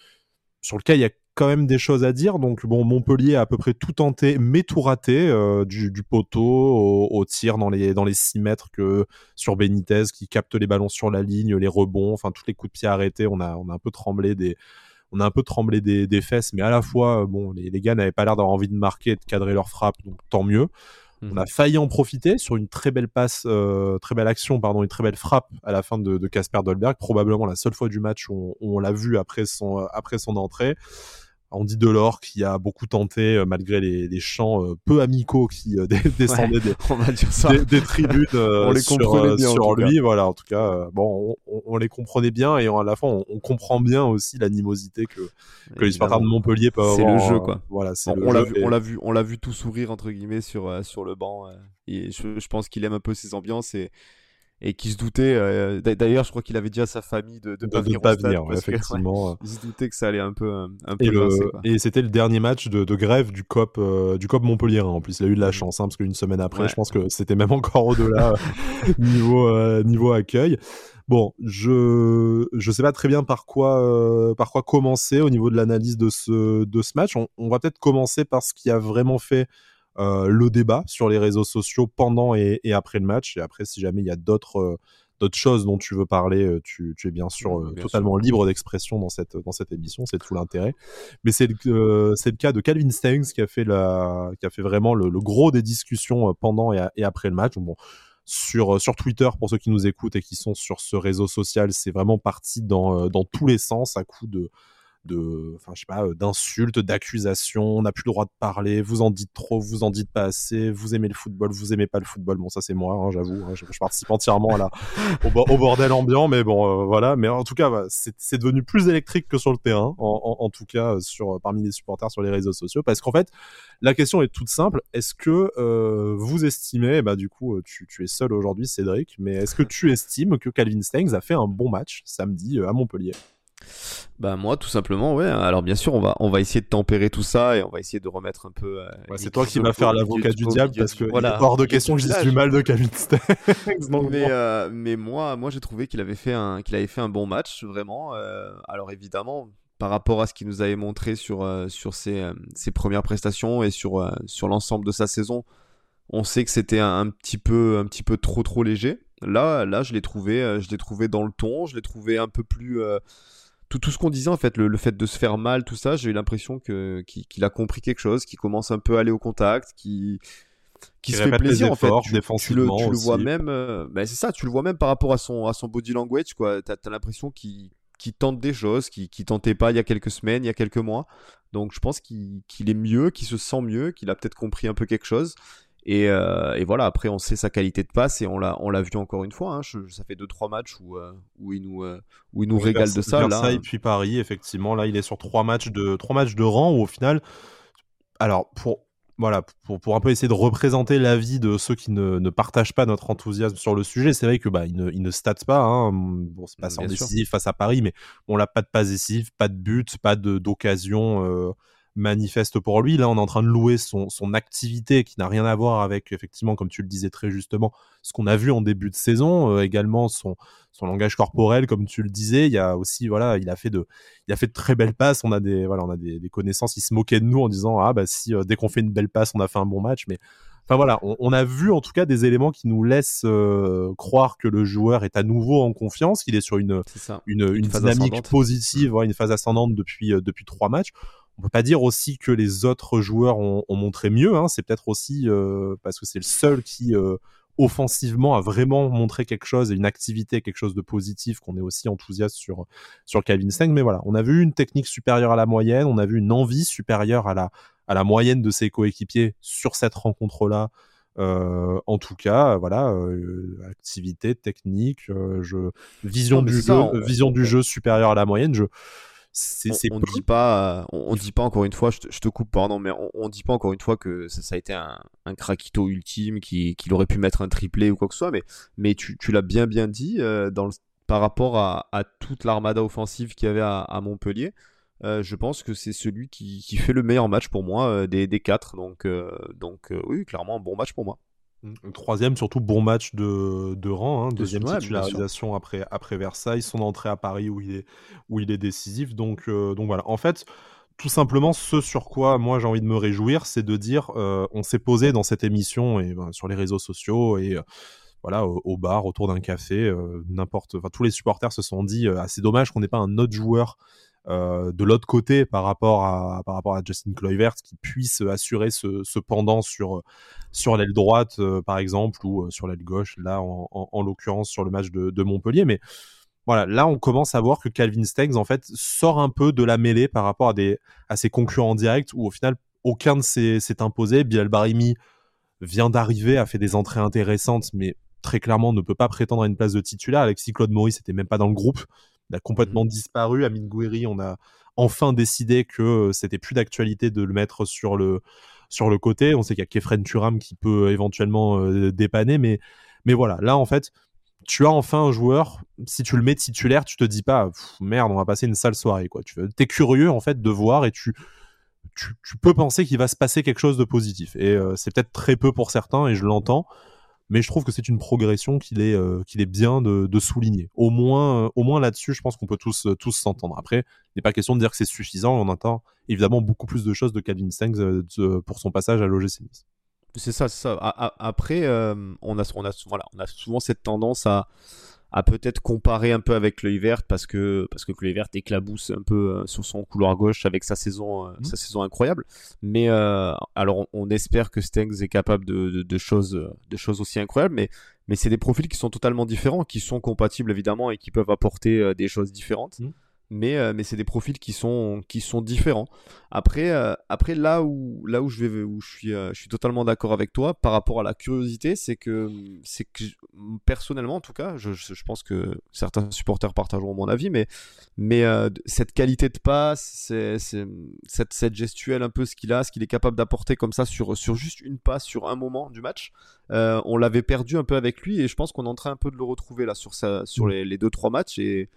sur lequel il y a quand même des choses à dire. Donc bon, Montpellier a à peu près tout tenté, mais tout raté, euh, du, du, poteau au, tir dans les dans les 6 mètres que sur Benitez qui capte les ballons sur la ligne, les rebonds, enfin tous les coups de pied arrêtés. On a on a un peu tremblé des on a un peu tremblé des, des fesses, mais à la fois bon les, les gars n'avaient pas l'air d'avoir envie de marquer, de cadrer leur frappe, donc tant mieux. On mhm. a failli en profiter sur une très belle passe, euh, très belle action, pardon, une très belle frappe à la fin de Casper Dolberg, probablement la seule fois du match où on, on l'a vu après son, euh, après son entrée. Dit Delors qui a beaucoup tenté euh, malgré les, les chants euh, peu amicaux qui euh, (laughs) descendaient des, (laughs) des, tribunes (laughs) on les sur, sur lui. Voilà, en tout cas, bon, on, on, les comprenait bien et à la fois on, comprend bien aussi l'animosité que, que les supporters de Montpellier peuvent avoir. C'est le jeu, quoi. voilà, on l'a vu, on l'a vu, on l'a vu tout sourire entre guillemets sur sur le banc. et je, je pense qu'il aime un peu ces ambiances et et qui se doutait. Euh, d'ailleurs, je crois qu'il avait dit à sa famille de ne pas venir. Pas venir effectivement. il se doutait que ça allait un peu, un peu. Et, et c'était le dernier match de, de grève du COP, euh, du COP Montpellier. Hein. En plus, il a eu de la mmh. chance, hein, parce qu'une semaine après, je pense que c'était même encore au-delà euh, (laughs) niveau niveau accueil. Bon, je je sais pas très bien par quoi par quoi commencer au niveau de l'analyse de ce de ce match. On, on va peut-être commencer par ce qui a vraiment fait euh, le débat sur les réseaux sociaux pendant et, après le match. Et après, si jamais il y a d'autres euh, d'autres choses dont tu veux parler, euh, tu, es bien sûr totalement libre d'expression dans cette dans cette émission, c'est tout l'intérêt. Mais c'est le c'est le cas de Calvin Stangs qui a fait la qui a fait vraiment le, gros des discussions pendant et, après le match. Bon, sur sur Twitter pour ceux qui nous écoutent et qui sont sur ce réseau social, c'est vraiment parti dans dans tous les sens à coup de de, enfin, je sais pas, euh, d'insultes, d'accusations. On n'a plus le droit de parler. Vous en dites trop, vous en dites pas assez. Vous aimez le football, vous aimez pas le football. Bon, ça c'est moi, hein, j'avoue. Hein, je, participe entièrement à la, (laughs) au, bordel ambiant, mais bon, euh, voilà. Mais en tout cas, c'est devenu plus électrique que sur le terrain, en, tout cas sur parmi les supporters sur les réseaux sociaux, parce qu'en fait, la question est toute simple. Est-ce que euh, vous estimez, bah du coup, tu, tu es seul aujourd'hui, Cédric, mais est-ce que (laughs) tu estimes que Calvin Stengs a fait un bon match samedi à Montpellier? Bah moi tout simplement ouais. Alors bien sûr on va on va essayer de tempérer tout ça et on va essayer de remettre un peu euh, c'est toi qui vas faire l'avocat du, diable parce que voilà, hors de question que je dise du mal de Kevin (laughs) mais euh, mais moi moi j'ai trouvé qu'il avait fait un qu'il avait fait un bon match vraiment. Euh, alors évidemment par rapport à ce qu'il nous avait montré sur sur ses, ses, premières prestations et sur sur l'ensemble de sa saison on sait que c'était un, un, petit peu un petit peu trop trop léger. Là là je l'ai trouvé je l'ai trouvé dans le ton je l'ai trouvé un peu plus tout, tout ce qu'on disait en fait, le, fait de se faire mal, tout ça, j'ai eu l'impression que qu'il a compris quelque chose, qu'il commence un peu à aller au contact, qui qui se fait plaisir en fait. Tu, le, tu le vois même, euh, bah, c'est ça, tu le vois même par rapport à son à son body language quoi. T'as as, l'impression qu'il tente des choses qui qui tentait pas il y a quelques semaines, il y a quelques mois. Donc je pense qu'il est mieux, qu'il se sent mieux, qu'il a peut-être compris un peu quelque chose. Euh, et, voilà, après, on sait sa qualité de passe et on l'a, on l'a vu encore une fois. Hein. ça fait 2-3 matchs où, euh, où il nous, euh, où il nous régale de ça. Là. et puis Paris, effectivement. Là, il est sur 3 matchs de, 3 matchs de rang où au final. Alors, pour, voilà, pour, pour un peu essayer de représenter l'avis de ceux qui ne, ne, partagent pas notre enthousiasme sur le sujet, c'est vrai que bah, il ne, il ne pas. Hein. Bon, c'est pas sans décisif face à Paris, mais on n'a pas de pas décisif, pas de but, pas d'occasion manifeste pour lui. Là, on est en train de louer son, son activité qui n'a rien à voir avec, effectivement, comme tu le disais très justement, ce qu'on a vu en début de saison. Euh, également, son, son langage corporel, comme tu le disais. Il y a aussi, voilà, il a fait de, il a fait de très belles passes. On a des, voilà, on a des, connaissances. Il se moquait de nous en disant, ah, bah, si, euh, dès qu'on fait une belle passe, on a fait un bon match. Mais, enfin, voilà, on, a vu en tout cas des éléments qui nous laissent euh, croire que le joueur est à nouveau en confiance, qu'il est sur une, une, une, dynamique positive, une phase ascendante depuis, depuis trois matchs on peut pas dire aussi que les autres joueurs ont, montré mieux. Hein. C'est peut-être aussi euh, parce que c'est le seul qui euh, offensivement a vraiment montré quelque chose et une activité, quelque chose de positif qu'on est aussi enthousiaste sur sur Calvin Steng. Mais voilà, on a vu une technique supérieure à la moyenne, on a vu une envie supérieure à la à la moyenne de ses coéquipiers sur cette rencontre-là. Euh, en tout cas, voilà, activité technique, je, vision du jeu, vision du jeu supérieure à la moyenne. Je on, ne dit pas, on, dit pas encore une fois, je te, coupe, pardon, mais on, dit pas encore une fois que ça, a été un, un craquito ultime, qu'il aurait pu mettre un triplé ou quoi que ce soit, mais, mais tu, l'as bien bien dit euh, dans par rapport à, toute l'armada offensive qu'il y avait à, Montpellier. Euh, je pense que c'est celui qui, fait le meilleur match pour moi euh, des, des, quatre. Donc, donc oui, clairement, un bon match pour moi. Troisième, surtout bon match de, de rang, hein. deuxième titularisation après, après Versailles, son entrée à Paris où il est, où il est décisif. Donc, euh, donc voilà, en fait, tout simplement, ce sur quoi moi j'ai envie de me réjouir, c'est de dire, euh, on s'est posé dans cette émission et ben, sur les réseaux sociaux et euh, voilà au, bar, autour d'un café, n'importe, tous les supporters se sont dit, ah, c'est dommage qu'on n'ait pas un autre joueur euh, de l'autre côté par rapport à par rapport à Justin Kluivert qui puisse assurer ce, ce pendant sur sur l'aile droite euh, par exemple ou euh, sur l'aile gauche là en, en, l'occurrence sur le match de, Montpellier. Mais voilà là on commence à voir que Calvin Stengs en fait sort un peu de la mêlée par rapport à des à ses concurrents directs où au final aucun de s'est imposé. Bilal Barimi vient d'arriver a fait des entrées intéressantes mais très clairement ne peut pas prétendre à une place de titulaire. Alexis Claude Maurice était même pas dans le groupe il a complètement mmh. disparu. Amine Gouiri, on a enfin décidé que euh, c'était plus d'actualité de le mettre sur le sur le côté. On sait qu'il y a Kefren Turam qui peut éventuellement euh, dépanner, mais mais voilà. Là, en fait, tu as enfin un joueur. Si tu le mets titulaire, tu te dis pas merde, on va passer une sale soirée. Quoi. Tu es curieux en fait de voir et tu tu, peux penser qu'il va se passer quelque chose de positif. Et euh, c'est peut-être très peu pour certains, et je l'entends mais je trouve que c'est une progression qu'il est, euh, qu'il est bien de, de, souligner. Au moins, euh, au moins là-dessus, je pense qu'on peut tous, euh, tous s'entendre. Après, il n'est pas question de dire que c'est suffisant, on entend évidemment beaucoup plus de choses de Calvin Stengs pour son passage à l'OGC Nice. C'est ça, c'est ça. Après, on, a, on, a, voilà, on a souvent cette tendance à, à peut-être comparer un peu avec l'œil vert parce que parce que l'œil vert éclabousse un peu euh, sur son couloir gauche avec sa saison euh, mmh. sa saison incroyable. Mais euh, alors on, espère que Stengs est capable de, de, choses de choses aussi incroyables mais mais c'est des profils qui sont totalement différents qui sont compatibles évidemment et qui peuvent apporter des choses différentes. Mmh mais, euh, mais c'est des profils qui sont, qui sont différents. Après, euh, après là, où, là où je vais, où je suis, euh, je suis totalement d'accord avec toi par rapport à la curiosité, c'est que, c'est que personnellement, en tout cas, je, je, pense que certains supporters partageront mon avis, mais, mais cette qualité de passe, c'est, cette, cette gestuelle un peu ce qu'il a, ce qu'il est capable d'apporter comme ça sur, sur juste une passe, sur un moment du match, on l'avait perdu un peu avec lui et je pense qu'on est en train un peu de le retrouver là sur, sa, sur mmh. les, les deux trois matchs et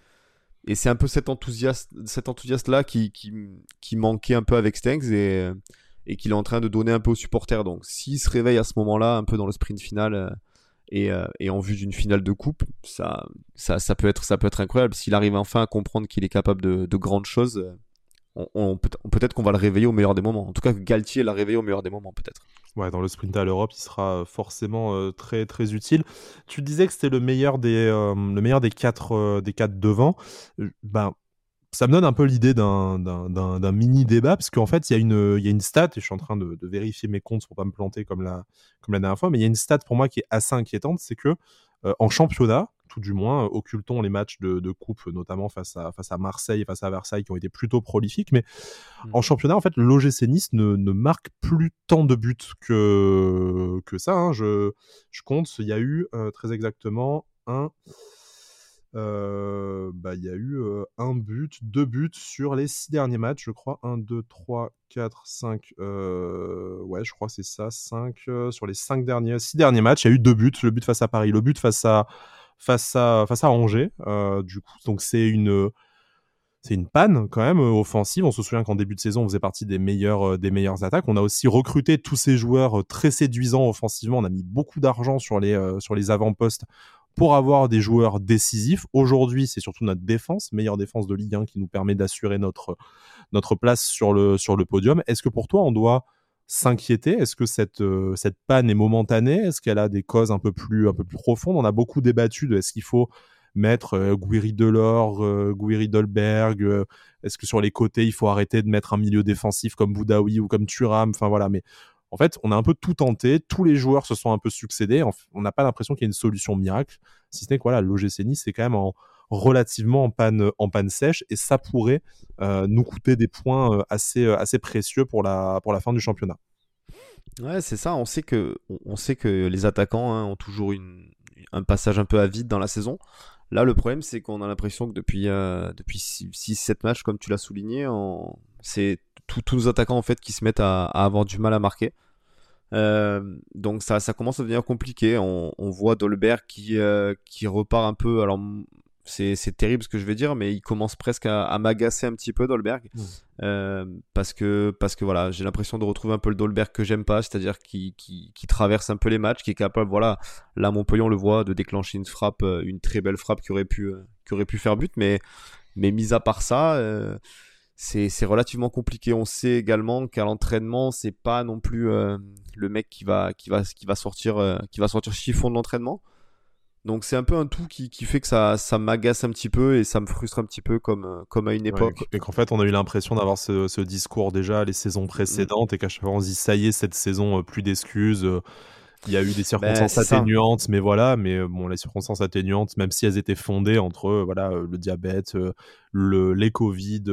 et c'est un peu cet enthousiasme, cet enthousiasme-là qui, qui, qui, manquait un peu avec Stengs et, et qu'il est en train de donner un peu aux supporters. Donc, s'il se réveille à ce moment-là, un peu dans le sprint final euh, et, euh, et, en vue d'une finale de coupe, ça, ça, ça, peut être, ça peut être incroyable. S'il arrive enfin à comprendre qu'il est capable de, de grandes choses, on, on peut-être qu'on va le réveiller au meilleur des moments. En tout cas, Galtier l'a réveillé au meilleur des moments, peut-être. Ouais, dans le sprint à l'Europe, il sera forcément très très utile. Tu disais que c'était le meilleur des le meilleur des quatre des quatre devant. Ben ça me donne un peu l'idée d'un mini débat parce qu'en fait il y a une il y a une stat et je suis en train de, de, vérifier mes comptes pour pas me planter comme la comme la dernière fois, mais il y a une stat pour moi qui est assez inquiétante, c'est que en championnat, tout du moins, occultons les matchs de, coupe, notamment face à, face à Marseille et face à Versailles, qui ont été plutôt prolifiques. Mais mmh. en championnat, en fait, l'OGC Nice ne, ne, marque plus tant de buts que, que ça. Hein. Je, je, compte, il y a eu euh, très exactement un. Euh, bah, il y a eu euh, un but, deux buts sur les six derniers matchs, je crois. 1, 2, 3, 4, 5. ouais, je crois que c'est ça. 5. sur les cinq derniers, six derniers matchs, il y a eu deux buts. Le but face à Paris, le but face à face à, face à Angers. Euh, du coup, donc c'est une, c'est une panne quand même euh, offensive. On se souvient qu'en début de saison, on faisait partie des meilleures, euh, des meilleures attaques. On a aussi recruté tous ces joueurs très séduisants offensivement. On a mis beaucoup d'argent sur les, sur les avant-postes pour avoir des joueurs décisifs. Aujourd'hui, c'est surtout notre défense, meilleure défense de Ligue 1 qui nous permet d'assurer notre, notre place sur le, sur le podium. Est-ce que pour toi, on doit s'inquiéter? Est-ce que cette, euh, cette panne est momentanée? Est-ce qu'elle a des causes un peu plus, un peu plus profondes? On a beaucoup débattu de est-ce qu'il faut mettre euh, Guiri Delors, euh, Guiri Dolberg euh, Est-ce que sur les côtés, il faut arrêter de mettre un milieu défensif comme Boudaoui ou comme Thuram? Enfin voilà, mais en fait, on a un peu tout tenté. Tous les joueurs se sont un peu succédés. On n'a pas l'impression qu'il y ait une solution miracle. Si ce n'est que voilà, l'OGC Nice, c'est quand même en, relativement en panne, en panne sèche et ça pourrait euh, nous coûter des points euh, assez, euh, assez précieux pour la, pour la fin du championnat. Ouais, c'est ça. On sait que, on sait que les attaquants hein, ont toujours une, un passage un peu à vide dans la saison. Là, le problème, c'est qu'on a l'impression que depuis, depuis 6-7 matchs, comme tu l'as souligné, c'est tous nos attaquants en fait qui se mettent à, avoir du mal à marquer. donc ça, ça commence à devenir compliqué. On, on voit Dolberg qui, qui repart un peu. Alors c'est terrible ce que je vais dire, mais il commence presque à, m'agacer un petit peu Dolberg. Mmh. Euh, parce, que, parce que voilà, j'ai l'impression de retrouver un peu le Dolberg que j'aime pas, c'est-à-dire qui, qui, traverse un peu les matchs, qui est capable, voilà, là Montpellier on le voit, de déclencher une frappe, euh, une très belle frappe qui aurait pu, euh, qui aurait pu faire but, mais, mais mis à part ça, c'est relativement compliqué. On sait également qu'à l'entraînement, c'est pas non plus le mec qui va, qui va, qui va sortir, qui va sortir chiffon de l'entraînement. Donc c'est un peu un tout qui, qui fait que ça, ça m'agace un petit peu et ça me frustre un petit peu comme, euh, comme à une époque. et qu'en fait on a eu l'impression d'avoir ce, ce, discours déjà les saisons précédentes et qu'à chaque fois on se dit ça y est cette saison euh, plus d'excuses. Euh, il y a eu des ben, circonstances atténuantes, mais voilà, mais bon, les circonstances atténuantes, même si elles étaient fondées entre voilà le diabète, le, les Covid,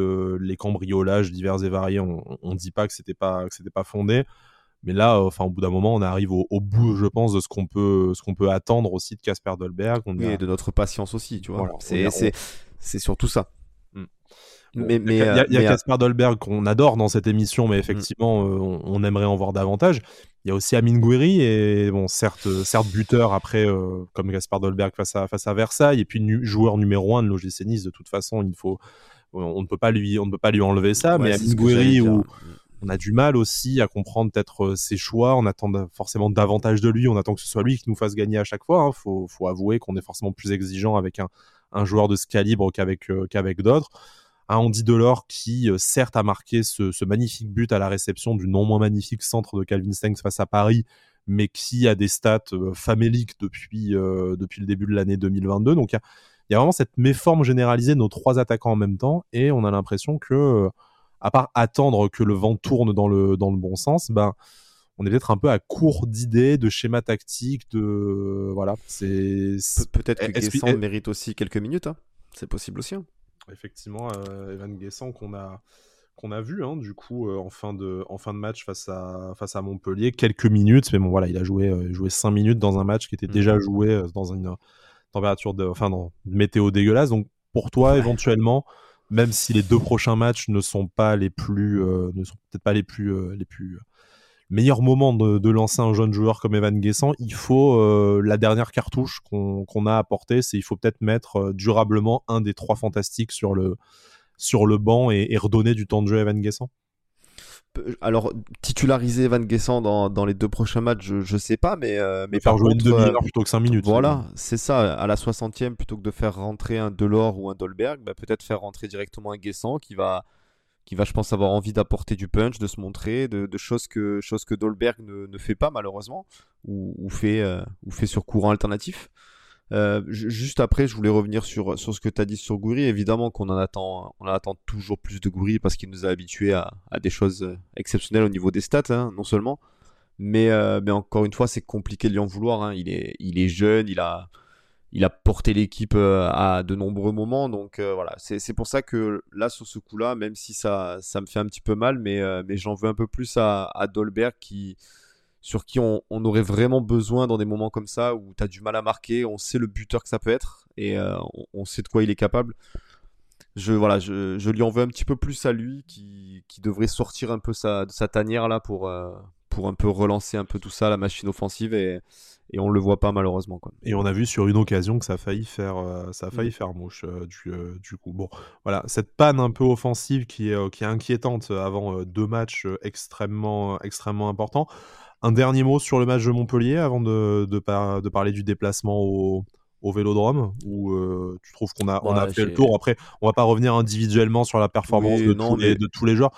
les cambriolages divers et variés, on, on dit pas que c'était pas que c'était pas fondé. Mais là, enfin, au bout d'un moment, on arrive au, bout, je pense, de ce qu'on peut, ce qu'on peut attendre aussi de Casper Dolberg. On Et de notre patience aussi, tu vois. c'est, c'est, surtout ça. Hmm. mais, mais, il y a, Casper Dolberg qu'on adore dans cette émission, mais hmm. effectivement, euh, on, aimerait en voir davantage. Il y a aussi Amine Gouiri, et bon, certes, certes buteur après, euh, comme Casper Dolberg face à, face à Versailles, et puis joueur numéro un de l'OGC Nice, de toute façon, il faut, on ne peut pas lui, on ne peut pas lui enlever ça, mais Amine Gouiri ou, on a du mal aussi à comprendre peut-être euh, ses choix. On attend forcément davantage de lui. On attend que ce soit lui qui nous fasse gagner à chaque fois. Il hein. faut, avouer qu'on est forcément plus exigeant avec un, joueur de ce calibre qu'avec euh, qu'avec d'autres. Un Andy Delors qui, euh, certes, a marqué ce, magnifique but à la réception du non moins magnifique centre de Calvin Stengs face à Paris, mais qui a des stats faméliques depuis, depuis le début de l'année 2022. Donc, il y, y, a vraiment cette méforme généralisée de nos trois attaquants en même temps, et on a l'impression que à part attendre que le vent tourne dans le, dans le bon sens, ben, on est peut-être un peu à court d'idées, de schémas tactiques, de voilà. C'est peut-être que Guessant mérite aussi quelques minutes. Hein. C'est possible aussi. Hein. Effectivement, euh, Evan Guessant qu'on a qu'on a vu hein, du coup euh, en fin de en fin de match face à face à Montpellier quelques minutes mais bon voilà il a joué euh, joué cinq minutes dans un match qui était déjà mmh. joué dans une température de enfin dans une météo dégueulasse donc pour toi éventuellement même si les deux prochains matchs ne sont pas les plus, euh, ne sont peut-être pas les plus, euh, les plus, meilleur moment de, lancer un jeune joueur comme Evan Guessant, il faut euh, la dernière cartouche qu'on a apportée, c'est il faut peut-être mettre euh, durablement un des trois fantastiques sur le, sur le banc et, redonner du temps de jeu à Evan Guessant alors, titulariser Evan Guessant dans, dans, les deux prochains matchs, je, je sais pas, mais. Euh, mais faire jouer une demi-heure plutôt que cinq minutes. Voilà, c'est ça. À la 60e, plutôt que de faire rentrer un Delors ou un Dolberg, bah, peut-être faire rentrer directement un Guessant qui va, qui va, je pense, avoir envie d'apporter du punch, de se montrer, de, choses, que, choses que Dolberg ne, fait pas malheureusement, ou, fait, euh, ou fait sur courant alternatif. Euh, juste après, je voulais revenir sur, sur ce que tu as dit sur Goury. Évidemment qu'on en attend, on attend toujours plus de Goury parce qu'il nous a habitués à, des choses exceptionnelles au niveau des stats, hein, non seulement. Mais, euh, mais encore une fois, c'est compliqué de lui en vouloir. Hein. Il, est, il est jeune, il a, il a porté l'équipe euh, à de nombreux moments. Donc euh, voilà, c'est pour ça que là, sur ce coup-là, même si ça, ça me fait un petit peu mal, mais, euh, mais j'en veux un peu plus à, Dolberg qui, sur qui on, aurait vraiment besoin dans des moments comme ça où tu as du mal à marquer, on sait le buteur que ça peut être et on, sait de quoi il est capable. Je, voilà, je, je, lui en veux un petit peu plus à lui qui, qui devrait sortir un peu sa, de sa tanière là pour, pour un peu relancer un peu tout ça, la machine offensive et et on le voit pas malheureusement quoi. Et on a vu sur une occasion que ça a failli faire euh, ça a failli mm. faire mouche euh, du, euh, du, coup. Bon, voilà, cette panne un peu offensive qui est qui est inquiétante avant deux matchs extrêmement extrêmement importants. Un dernier mot sur le match de Montpellier avant de, de, de parler du déplacement au, au Vélodrome où tu trouves qu'on a, on a fait le tour. Après, on va pas revenir individuellement sur la performance de, tous les, de tous les joueurs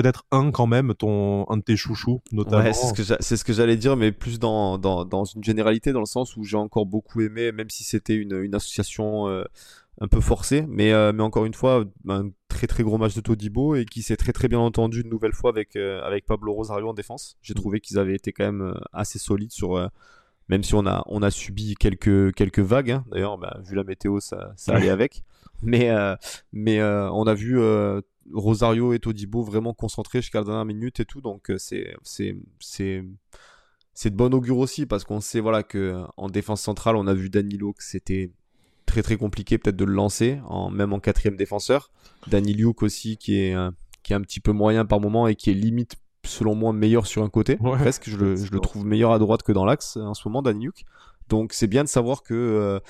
peut-être un quand même, ton, un de tes chouchous notamment. Ouais, c'est ce que j'allais dire, mais plus dans, dans, dans, une généralité, dans le sens où j'ai encore beaucoup aimé, même si c'était une, une, association euh, un peu forcée, mais, euh, mais encore une fois, un très très gros match de Todibo et qui s'est très très bien entendu une nouvelle fois avec, euh, avec Pablo Rosario en défense. J'ai mm. trouvé qu'ils avaient été quand même assez solides sur même si on a, on a subi quelques, quelques vagues. Hein. D'ailleurs, bah, vu la météo, ça, ça allait avec. Mais, mais on a vu Rosario et Todibo vraiment concentrés jusqu'à la dernière minute et tout. Donc euh, c'est c'est c'est c'est de bon augure aussi parce qu'on sait voilà que en défense centrale on a vu Danilo que c'était très très compliqué peut-être de le lancer en même en quatrième défenseur. Danilo aussi qui est qui est un petit peu moyen par moment et qui est limite selon moi meilleur sur un côté presque je le, je le, trouve meilleur à droite que dans l'axe en ce moment Daniluk donc c'est bien de savoir que euh,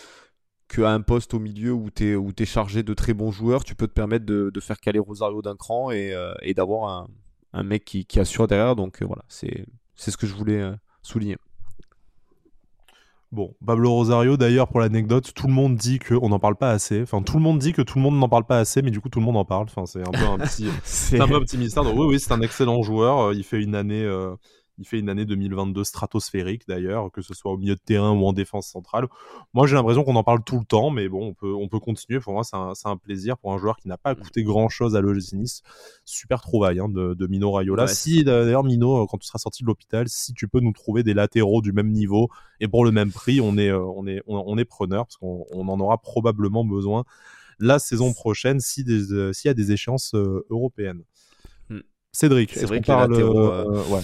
qu'à un poste au milieu où tu es, où es chargé de très bons joueurs, tu peux te permettre de, de faire caler Rosario d'un cran et, euh, et d'avoir un, un, mec qui, qui, assure derrière. Donc euh, voilà, c'est ce que je voulais euh, souligner. Bon, Pablo Rosario, d'ailleurs, pour l'anecdote, tout le monde dit qu'on n'en parle pas assez. Enfin, tout le monde dit que tout le monde n'en parle pas assez, mais du coup, tout le monde en parle. Enfin, c'est un peu un petit, (laughs) c'est un peu optimiste. Donc, oui, oui, c'est un excellent joueur. Il fait une année, il fait une année 2022 stratosphérique d'ailleurs, que ce soit au milieu de terrain ou en défense centrale. Moi, j'ai l'impression qu'on en parle tout le temps, mais bon, on peut, on peut continuer. Pour moi, c'est un, un, plaisir pour un joueur qui n'a pas mm. coûté grand chose à l'OGC Nice. Super trouvaille hein, de, de, Mino Raiola. si d'ailleurs, Mino, quand tu seras sorti de l'hôpital, si tu peux nous trouver des latéraux du même niveau et pour le même prix, on est, euh, on est, on, est preneur parce qu'on en aura probablement besoin la saison prochaine si euh, s'il y a des échéances euh, européennes. Mm. Cédric, c'est vrai que parle, ouais.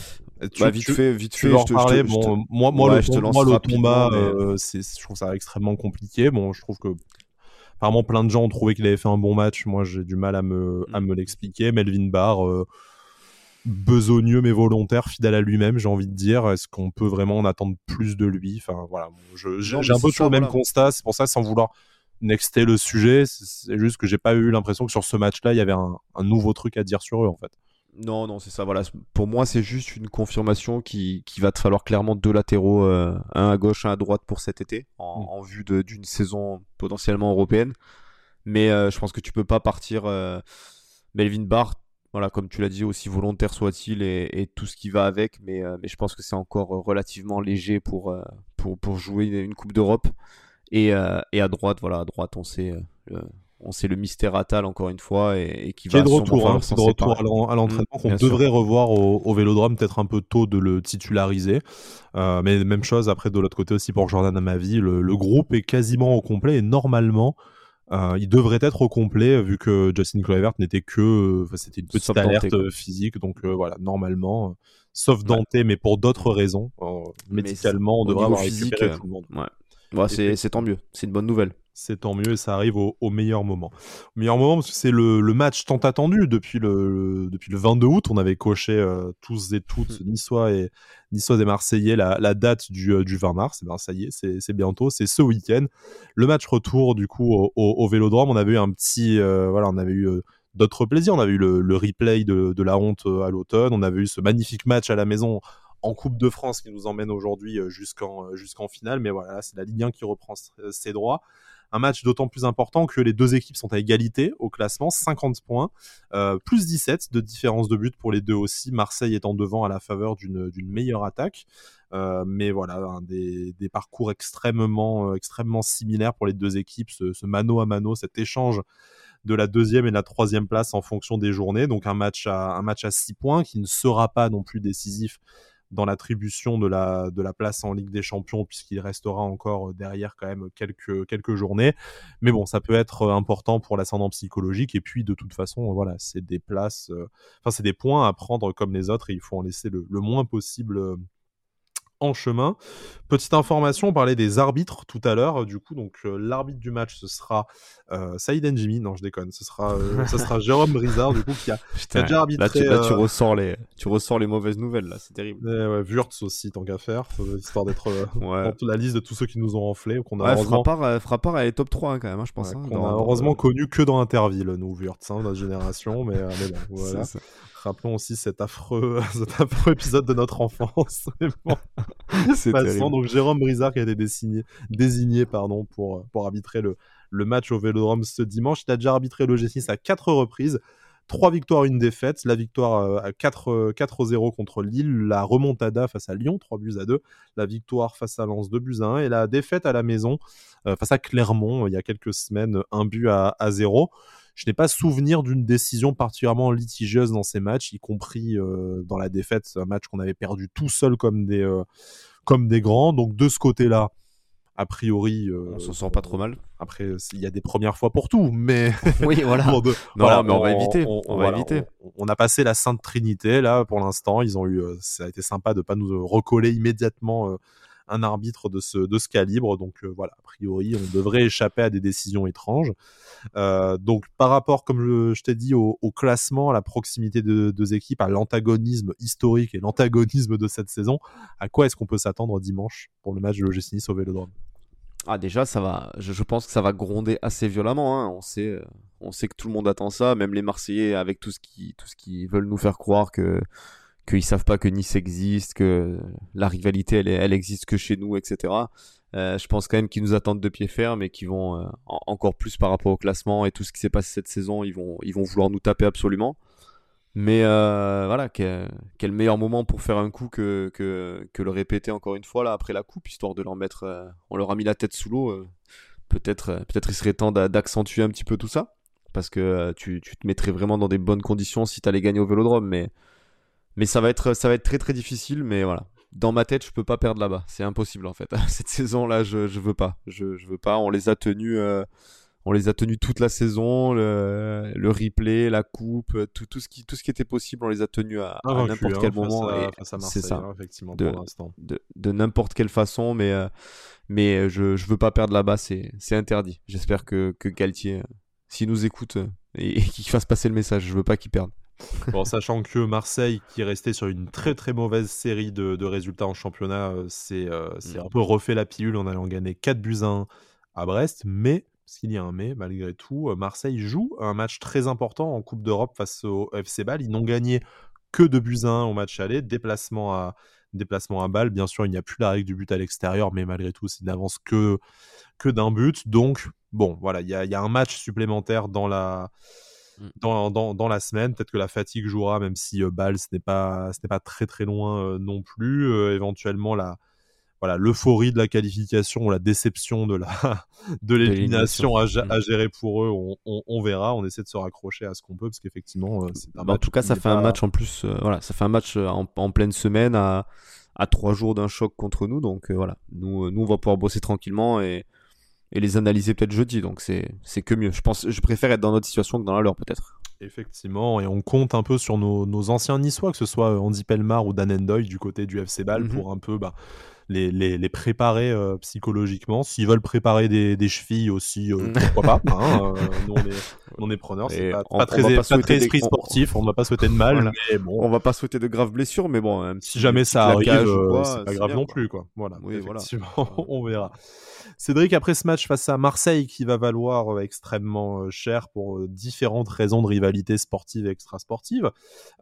Tu, bah, vite fait, vite fait. Je, parler. bon, moi, moi, le, moi, le combat, euh, je trouve ça extrêmement compliqué. Bon, je trouve que apparemment plein de gens ont trouvé qu'il avait fait un bon match. Moi, j'ai du mal à me, à mm. me l'expliquer. Melvin Barr, euh, besogneux mais volontaire, fidèle à lui-même, j'ai envie de dire. Est-ce qu'on peut vraiment en attendre plus de lui? Enfin, voilà. J'ai un peu toujours le même constat. C'est pour ça, sans vouloir nexter le sujet, c'est juste que j'ai pas eu l'impression que sur ce match-là, il y avait un, un nouveau truc à dire sur eux, en fait. Non, non, c'est ça. Voilà. Pour moi, c'est juste une confirmation qui, qui va te falloir clairement deux latéraux, euh, un à gauche, un à droite pour cet été, en, vue d'une saison potentiellement européenne. Mais euh, je pense que tu peux pas partir. Euh, Melvin Barr, voilà, comme tu l'as dit, aussi volontaire soit-il et, tout ce qui va avec, mais, mais je pense que c'est encore relativement léger pour, pour, pour jouer une Coupe d'Europe. Et, et à droite, voilà, à droite, on sait on sait le mystère Atal encore une fois et, qui, va de retour, hein, de retour à l'entraînement mmh, qu'on devrait revoir au, Vélodrome peut-être un peu tôt de le titulariser. Euh, mais même chose après de l'autre côté aussi pour Jordan Amavi. Le, le groupe est quasiment au complet et normalement euh, il devrait être au complet vu que Justin Kluivert n'était que c'était une petite alerte physique. Donc euh, voilà normalement sauf Dante mais pour d'autres raisons. Médicalement on devrait avoir récupéré tout le monde. ouais. c'est tant mieux. C'est une bonne nouvelle c'est tant mieux et ça arrive au, meilleur moment. Au meilleur moment parce que c'est le, match tant attendu depuis le, depuis le 22 août. On avait coché euh, tous et toutes, niçois et, niçois et marseillais, la, date du, euh, du 20 mars. Et ben, ça y est, c'est bientôt, c'est ce week-end. Le match retour du coup au, au, Vélodrome. On avait eu un petit, euh, voilà, on avait eu d'autres plaisirs. On avait eu le, replay de, de, la honte à l'automne. On avait eu ce magnifique match à la maison en Coupe de France qui nous emmène aujourd'hui jusqu'en jusqu'en finale. Mais voilà, c'est la Ligue 1 qui reprend ses droits. Un match d'autant plus important que les deux équipes sont à égalité au classement, 50 points, euh, plus 17 de différence de but pour les deux aussi, Marseille étant devant à la faveur d'une meilleure attaque. Euh, mais voilà, des, parcours extrêmement, euh, extrêmement similaires pour les deux équipes, ce, mano à mano, cet échange de la deuxième et la troisième place en fonction des journées. Donc un match à, un match à 6 points qui ne sera pas non plus décisif dans l'attribution de la, de la place en Ligue des Champions, puisqu'il restera encore euh, derrière quand même quelques, quelques journées. Mais bon, ça peut être euh, important pour l'ascendant psychologique. Et puis, de toute façon, voilà, c'est des places, euh, enfin, c'est des points à prendre comme les autres et il faut en laisser le, le moins possible en chemin. Petite information, on parlait des arbitres tout à l'heure. Du coup, donc euh, l'arbitre du match, ce sera euh, Saïd Njimi. Non, je déconne. Ce sera, euh, ce sera (laughs) Jérôme Brizard, du coup, qui a, déjà arbitré. Là, tu, tu, ressors les, tu ressors les mauvaises nouvelles, là. C'est terrible. Et, ouais, Wurtz aussi, tant qu'à faire, histoire d'être (laughs) ouais. dans la liste de tous ceux qui nous ont enflé. Qu'on a heureusement... Frappard, Frappard est top 3 hein, quand même, hein, je pense. Hein, on a heureusement connu que dans Interville, nous, Wurtz, hein, notre génération. Mais, mais bon, (laughs) voilà. Rappelons aussi cet affreux, (laughs) cet affreux épisode de notre enfance. (laughs) (laughs) c'est donc Jérôme Brizard qui a été désigné, désigné pardon, pour, pour arbitrer le, le match au Vélodrome ce dimanche. Il a déjà arbitré le G6 à quatre reprises. Trois victoires, une défaite. La victoire euh, à 4-0 contre Lille, la remontada face à Lyon, 3 buts à 2. La victoire face à Lens, 2 buts à 1. Et la défaite à la maison euh, face à Clermont, il y a quelques semaines, 1 but à, à 0 je n'ai pas souvenir d'une décision particulièrement litigieuse dans ces matchs, y compris euh, dans la défaite, un match qu'on avait perdu tout seul comme des, euh, comme des grands. Donc de ce côté-là, a priori, euh, on s'en sort pas trop mal. Après, il y a des premières fois pour tout, mais (laughs) oui, voilà. (laughs) non, mais on, va éviter. On, va éviter. On, a passé la Sainte Trinité là pour l'instant. Ils ont eu, ça a été sympa de pas nous recoller immédiatement un arbitre de ce, de ce calibre. Donc euh, voilà, a priori, on devrait échapper à des décisions étranges. Euh, donc par rapport, comme je, t'ai dit, au, classement, à la proximité de deux équipes, à l'antagonisme historique et l'antagonisme de cette saison, à quoi est-ce qu'on peut s'attendre dimanche pour le match de l'OGC Nice au Vélodrome? Ah déjà ça va, je, pense que ça va gronder assez violemment. Hein. On sait, euh, on sait que tout le monde attend ça, même les Marseillais avec tout ce qui, tout ce qui veulent nous faire croire que qu'ils savent pas que Nice existe, que la rivalité elle, elle existe que chez nous, etc. Euh, je pense quand même qu'ils nous attendent de pied ferme et qu'ils vont euh, encore plus par rapport au classement et tout ce qui s'est passé cette saison, ils vont, vouloir nous taper absolument. Mais euh, voilà, quel, meilleur moment pour faire un coup que, le répéter encore une fois là après la coupe, histoire de leur mettre, on leur a mis la tête sous l'eau. Peut-être, peut-être il serait temps d'accentuer un petit peu tout ça, parce que tu, tu, te mettrais vraiment dans des bonnes conditions si tu allais gagner au Vélodrome, mais mais ça va être, ça va être très très difficile. Mais voilà, dans ma tête, je peux pas perdre là-bas. C'est impossible en fait. (laughs) Cette saison-là, je, je veux pas. Je, je veux pas. On les a tenus. Euh, on les a tenus toute la saison, le, le replay, la coupe, tout, tout, ce qui, tout ce qui était possible, on les a tenus à, n'importe quel moment. C'est ça, hein, effectivement, de, De, de n'importe quelle façon, mais, euh, mais je, je veux pas perdre là-bas, c'est, c'est interdit. J'espère que, que Galtier, euh, s'il nous écoute, et, et qu'il fasse passer le message, je veux pas qu'il perde. Bon, sachant que Marseille, qui est resté sur une très très mauvaise série de, résultats en championnat, euh, c'est euh, mm. un peu refait la pilule en allant gagner 4 buts à 1 à Brest. Mais, s'il y a un mais, malgré tout, euh, Marseille joue un match très important en Coupe d'Europe face au FC Bâle. Ils n'ont gagné que 2 buts à 1 au match aller, déplacement à, déplacement à Bâle. Bien sûr, il n'y a plus la règle du but à l'extérieur, mais malgré tout, c'est n'avance que, que d'un but. Donc, bon, voilà, il y a, un match supplémentaire dans la Mm. dans, dans, dans, la semaine. Peut-être que la fatigue jouera, même si euh, Bâle, ce n'est pas, ce pas très très loin euh, non plus. Euh, éventuellement, la, voilà, l'euphorie de la qualification ou la déception de la (laughs) de l'élimination à, mm. à, gérer pour eux, on, on, on, verra. On essaie de se raccrocher à ce qu'on peut parce qu'effectivement, c'est bah, En tout cas, ça fait un match en plus. voilà, ça fait un match en, en pleine semaine à à trois jours d'un choc contre nous. Donc voilà, nous, nous on va pouvoir bosser tranquillement et et les analyser peut-être jeudi. Donc c'est que mieux. Je pense, je préfère être dans notre situation que dans la leur peut-être. Effectivement, et on compte un peu sur nos, nos, anciens niçois, que ce soit Andy Pelmar ou Dan Endoy du côté du FC Ball, mhm. pour un peu bah, les, les, préparer euh, psychologiquement. S'ils veulent préparer des, des chevilles aussi, euh, pourquoi pas. Hein, (laughs) euh, nous, on est, on est preneurs. C'est pas, pas, très, pas très esprit sportif. On ne va pas souhaiter de mal. Mais bon. On va pas souhaiter de graves blessures, mais bon. Si jamais ça arrive, c'est pas grave non plus. Quoi. Voilà, oui, voilà. (laughs) on verra. Cédric, après ce match face à Marseille, qui va valoir extrêmement cher pour différentes raisons de rivalité sportive et extrasportive,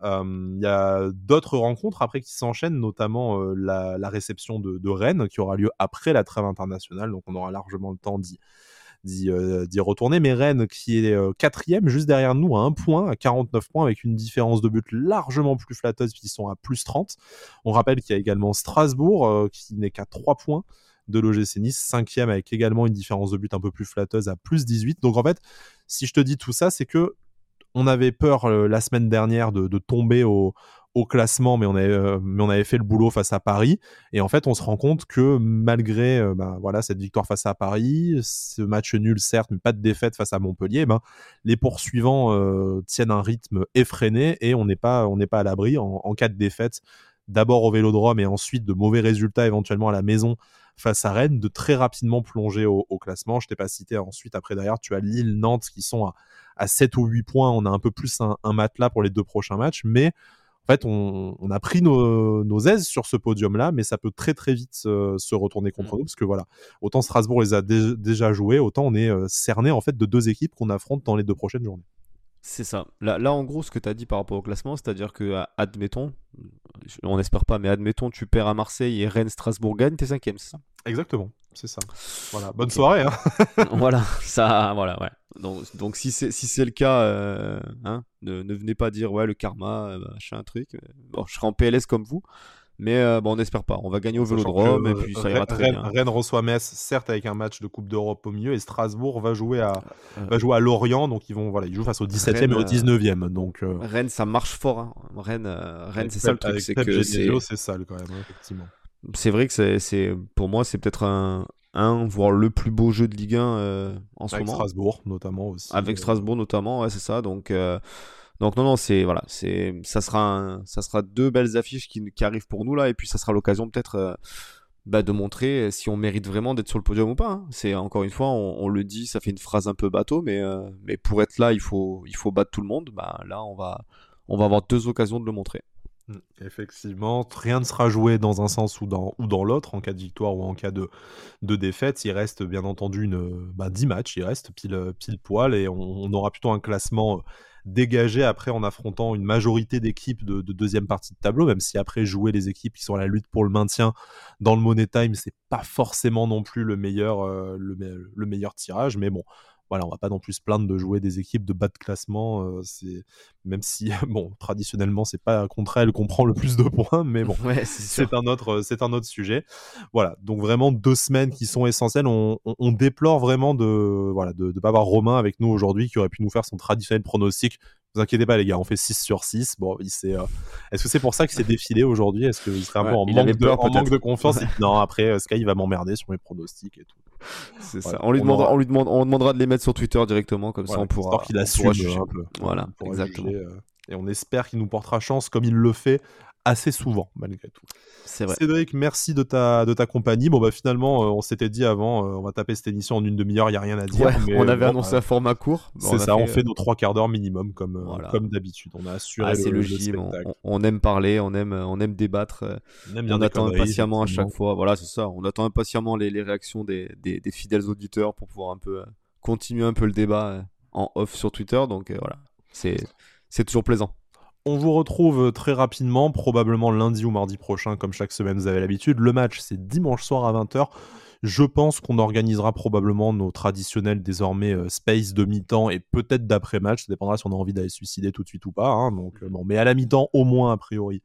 il y a d'autres rencontres après qui s'enchaînent, notamment la, la, réception de, de, Rennes, qui aura lieu après la trêve internationale, donc on aura largement le temps d'y d'y retourner. Mais Rennes, qui est quatrième, juste derrière nous, à un point, à 49 points, avec une différence de but largement plus flatteuse, puisqu'ils sont à plus 30. On rappelle qu'il y a également Strasbourg, qui n'est qu'à 3 points de l'OGC Nice, cinquième avec également une différence de but un peu plus flatteuse à plus 18. Donc en fait, si je te dis tout ça, c'est que on avait peur euh, la semaine dernière de, tomber au, classement, mais on, avait, euh, mais on avait fait le boulot face à Paris. Et en fait, on se rend compte que malgré euh, bah, voilà, cette victoire face à Paris, ce match nul certes, mais pas de défaite face à Montpellier, ben, les poursuivants tiennent un rythme effréné et on n'est pas, on pas à l'abri en, en, cas de défaite. D'abord au Vélodrome et ensuite de mauvais résultats éventuellement à la maison face à Rennes, de très rapidement plonger au, classement. Je t'ai pas cité ensuite, après derrière, tu as Lille, Nantes qui sont à, 7 ou 8 points. On a un peu plus un, matelas pour les deux prochains matchs, mais en fait, on, a pris nos, aises sur ce podium-là, mais ça peut très très vite se retourner contre mmh. nous, parce que voilà, autant Strasbourg les a déjà joués, autant on est euh, cerné en fait de deux équipes qu'on affronte dans les deux prochaines journées. C'est ça. Là, là, en gros, ce que tu as dit par rapport au classement, c'est-à-dire que, admettons, on n'espère pas, mais admettons, tu perds à Marseille et Rennes, Strasbourg gagne, t'es cinquième, c'est ça? Exactement, c'est ça. Voilà, bonne soirée. Hein (laughs) (laughs) voilà, ça, voilà, ouais. Donc, donc si c'est si c'est le cas, euh, hein, ne, ne, venez pas dire ouais le karma, euh, machin truc. Bon, je serai en PLS comme vous. Mais euh, bon, on n'espère pas. On va gagner au Vélodrome et puis ça ira très Rennes, bien. Rennes reçoit Metz, certes avec un match de Coupe d'Europe au milieu, et Strasbourg va jouer à, euh, va jouer à Lorient, donc ils vont voilà, ils jouent face au 17e et au 19e. Donc euh, Rennes, ça marche fort. Hein. Rennes, Rennes, c'est ça le truc, c'est que c'est sale quand même, hein, effectivement. C'est vrai que c'est, pour moi, c'est peut-être un, un, voire le plus beau jeu de Ligue 1 en ce avec moment. Avec Strasbourg notamment aussi. Avec Strasbourg notamment, ouais, c'est ça. Donc donc non, non, c'est voilà, c'est ça sera ça sera deux belles affiches qui, qui, arrivent pour nous là, et puis ça sera l'occasion peut-être euh, bah, de montrer si on mérite vraiment d'être sur le podium ou pas. Hein. C'est encore une fois, on, le dit, ça fait une phrase un peu bateau, mais euh, mais pour être là, il faut il faut battre tout le monde. Bah là, on va on va avoir deux occasions de le montrer. Mmh, effectivement, rien ne sera joué dans un sens ou dans, l'autre, en cas de victoire ou en cas de, défaite. Il reste bien entendu une, bah, 10 matchs, il reste pile, pile poil, et on, aura plutôt un classement dégagé après en affrontant une majorité d'équipes de, deuxième partie de tableau, même si après jouer les équipes qui sont à la lutte pour le maintien dans le Money Time, c'est pas forcément non plus le meilleur, euh, le, meilleur tirage, mais bon, voilà, on va pas non plus se plaindre de jouer des équipes de bas de classement. Euh, c'est même si (laughs) bon, traditionnellement c'est pas contre elles qu'on prend le plus de points, mais bon, (laughs) c'est un autre, c'est un autre sujet. Voilà, donc vraiment deux semaines qui sont essentielles. On, déplore vraiment de voilà de, pas avoir Romain avec nous aujourd'hui qui aurait pu nous faire son traditionnel pronostic vous inquiétez pas les gars, on fait 6 sur 6. Bon, il euh, Est-ce que c'est pour ça qu'il s'est défilé aujourd'hui? Est-ce qu'il serait un peu en, manque de, en manque de, confiance? Non, après euh, Sky il va m'emmerder sur mes pronostics et tout. C'est ça. On lui, demandera, on lui demande, on demandera de les mettre sur Twitter directement, comme ça on pourra. qu'il assume un peu. Voilà, exactement. Euh, et on espère qu'il nous portera chance comme il le fait assez souvent, malgré tout. C'est vrai. Cédric, merci de ta, de ta compagnie. Bon, bah finalement, euh, on s'était dit avant, euh, on va taper cette émission en une demi-heure, il n'y a rien à dire. on avait annoncé un format court. c'est ça, on fait nos trois quarts d'heure minimum, comme, comme d'habitude. On a assuré ah, le, le, on, on, aime parler, on aime, on aime débattre. On, aime on attend impatiemment à chaque fois. Voilà, c'est ça. On attend impatiemment les, les réactions des, des, des, fidèles auditeurs pour pouvoir un peu continuer un peu le débat en off sur Twitter. Donc voilà, c'est toujours plaisant. On vous retrouve très rapidement, probablement lundi ou mardi prochain, comme chaque semaine vous avez l'habitude. Le match, c'est dimanche soir à 20h. Je pense qu'on organisera probablement nos traditionnels désormais euh, space de mi-temps et peut-être d'après-match. Ça dépendra si on a envie d'aller suicider tout de suite ou pas. Hein. euh, mais à la mi-temps, au moins, a priori,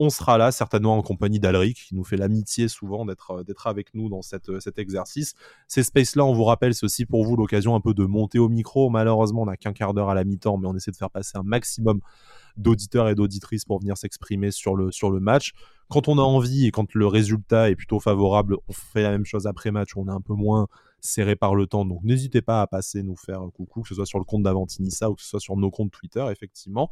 on sera là, certainement en compagnie d'Alric, qui nous fait l'amitié souvent d'être euh, avec nous dans cet exercice. Ces spaces-là, on vous rappelle, c'est aussi pour vous l'occasion un peu de monter au micro. Malheureusement, on n'a qu'un quart d'heure à la mi-temps, mais on essaie de faire passer un maximum d'auditeurs et d'auditrices pour venir s'exprimer sur le, sur le match. Quand on a envie et quand le résultat est plutôt favorable, on fait la même chose après match, on est un peu moins serré par le temps. Donc n'hésitez pas à passer nous faire coucou, que ce soit sur le compte d'Avantinissa ou que ce soit sur nos comptes Twitter, effectivement.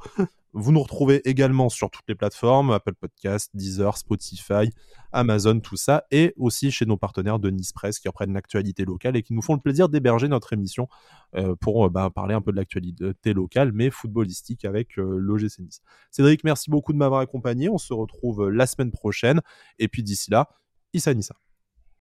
Vous nous retrouvez également sur toutes les plateformes, Apple Podcasts, Deezer, Spotify, Amazon, tout ça, et aussi chez nos partenaires de Nice Press qui reprennent l'actualité locale et qui nous font le plaisir d'héberger notre émission euh, pour euh, bah, parler un peu de l'actualité locale, mais footballistique avec euh, l'OGC Nice. Cédric, merci beaucoup de m'avoir accompagné. On se retrouve la semaine prochaine. Et puis d'ici là, Issa Nissa.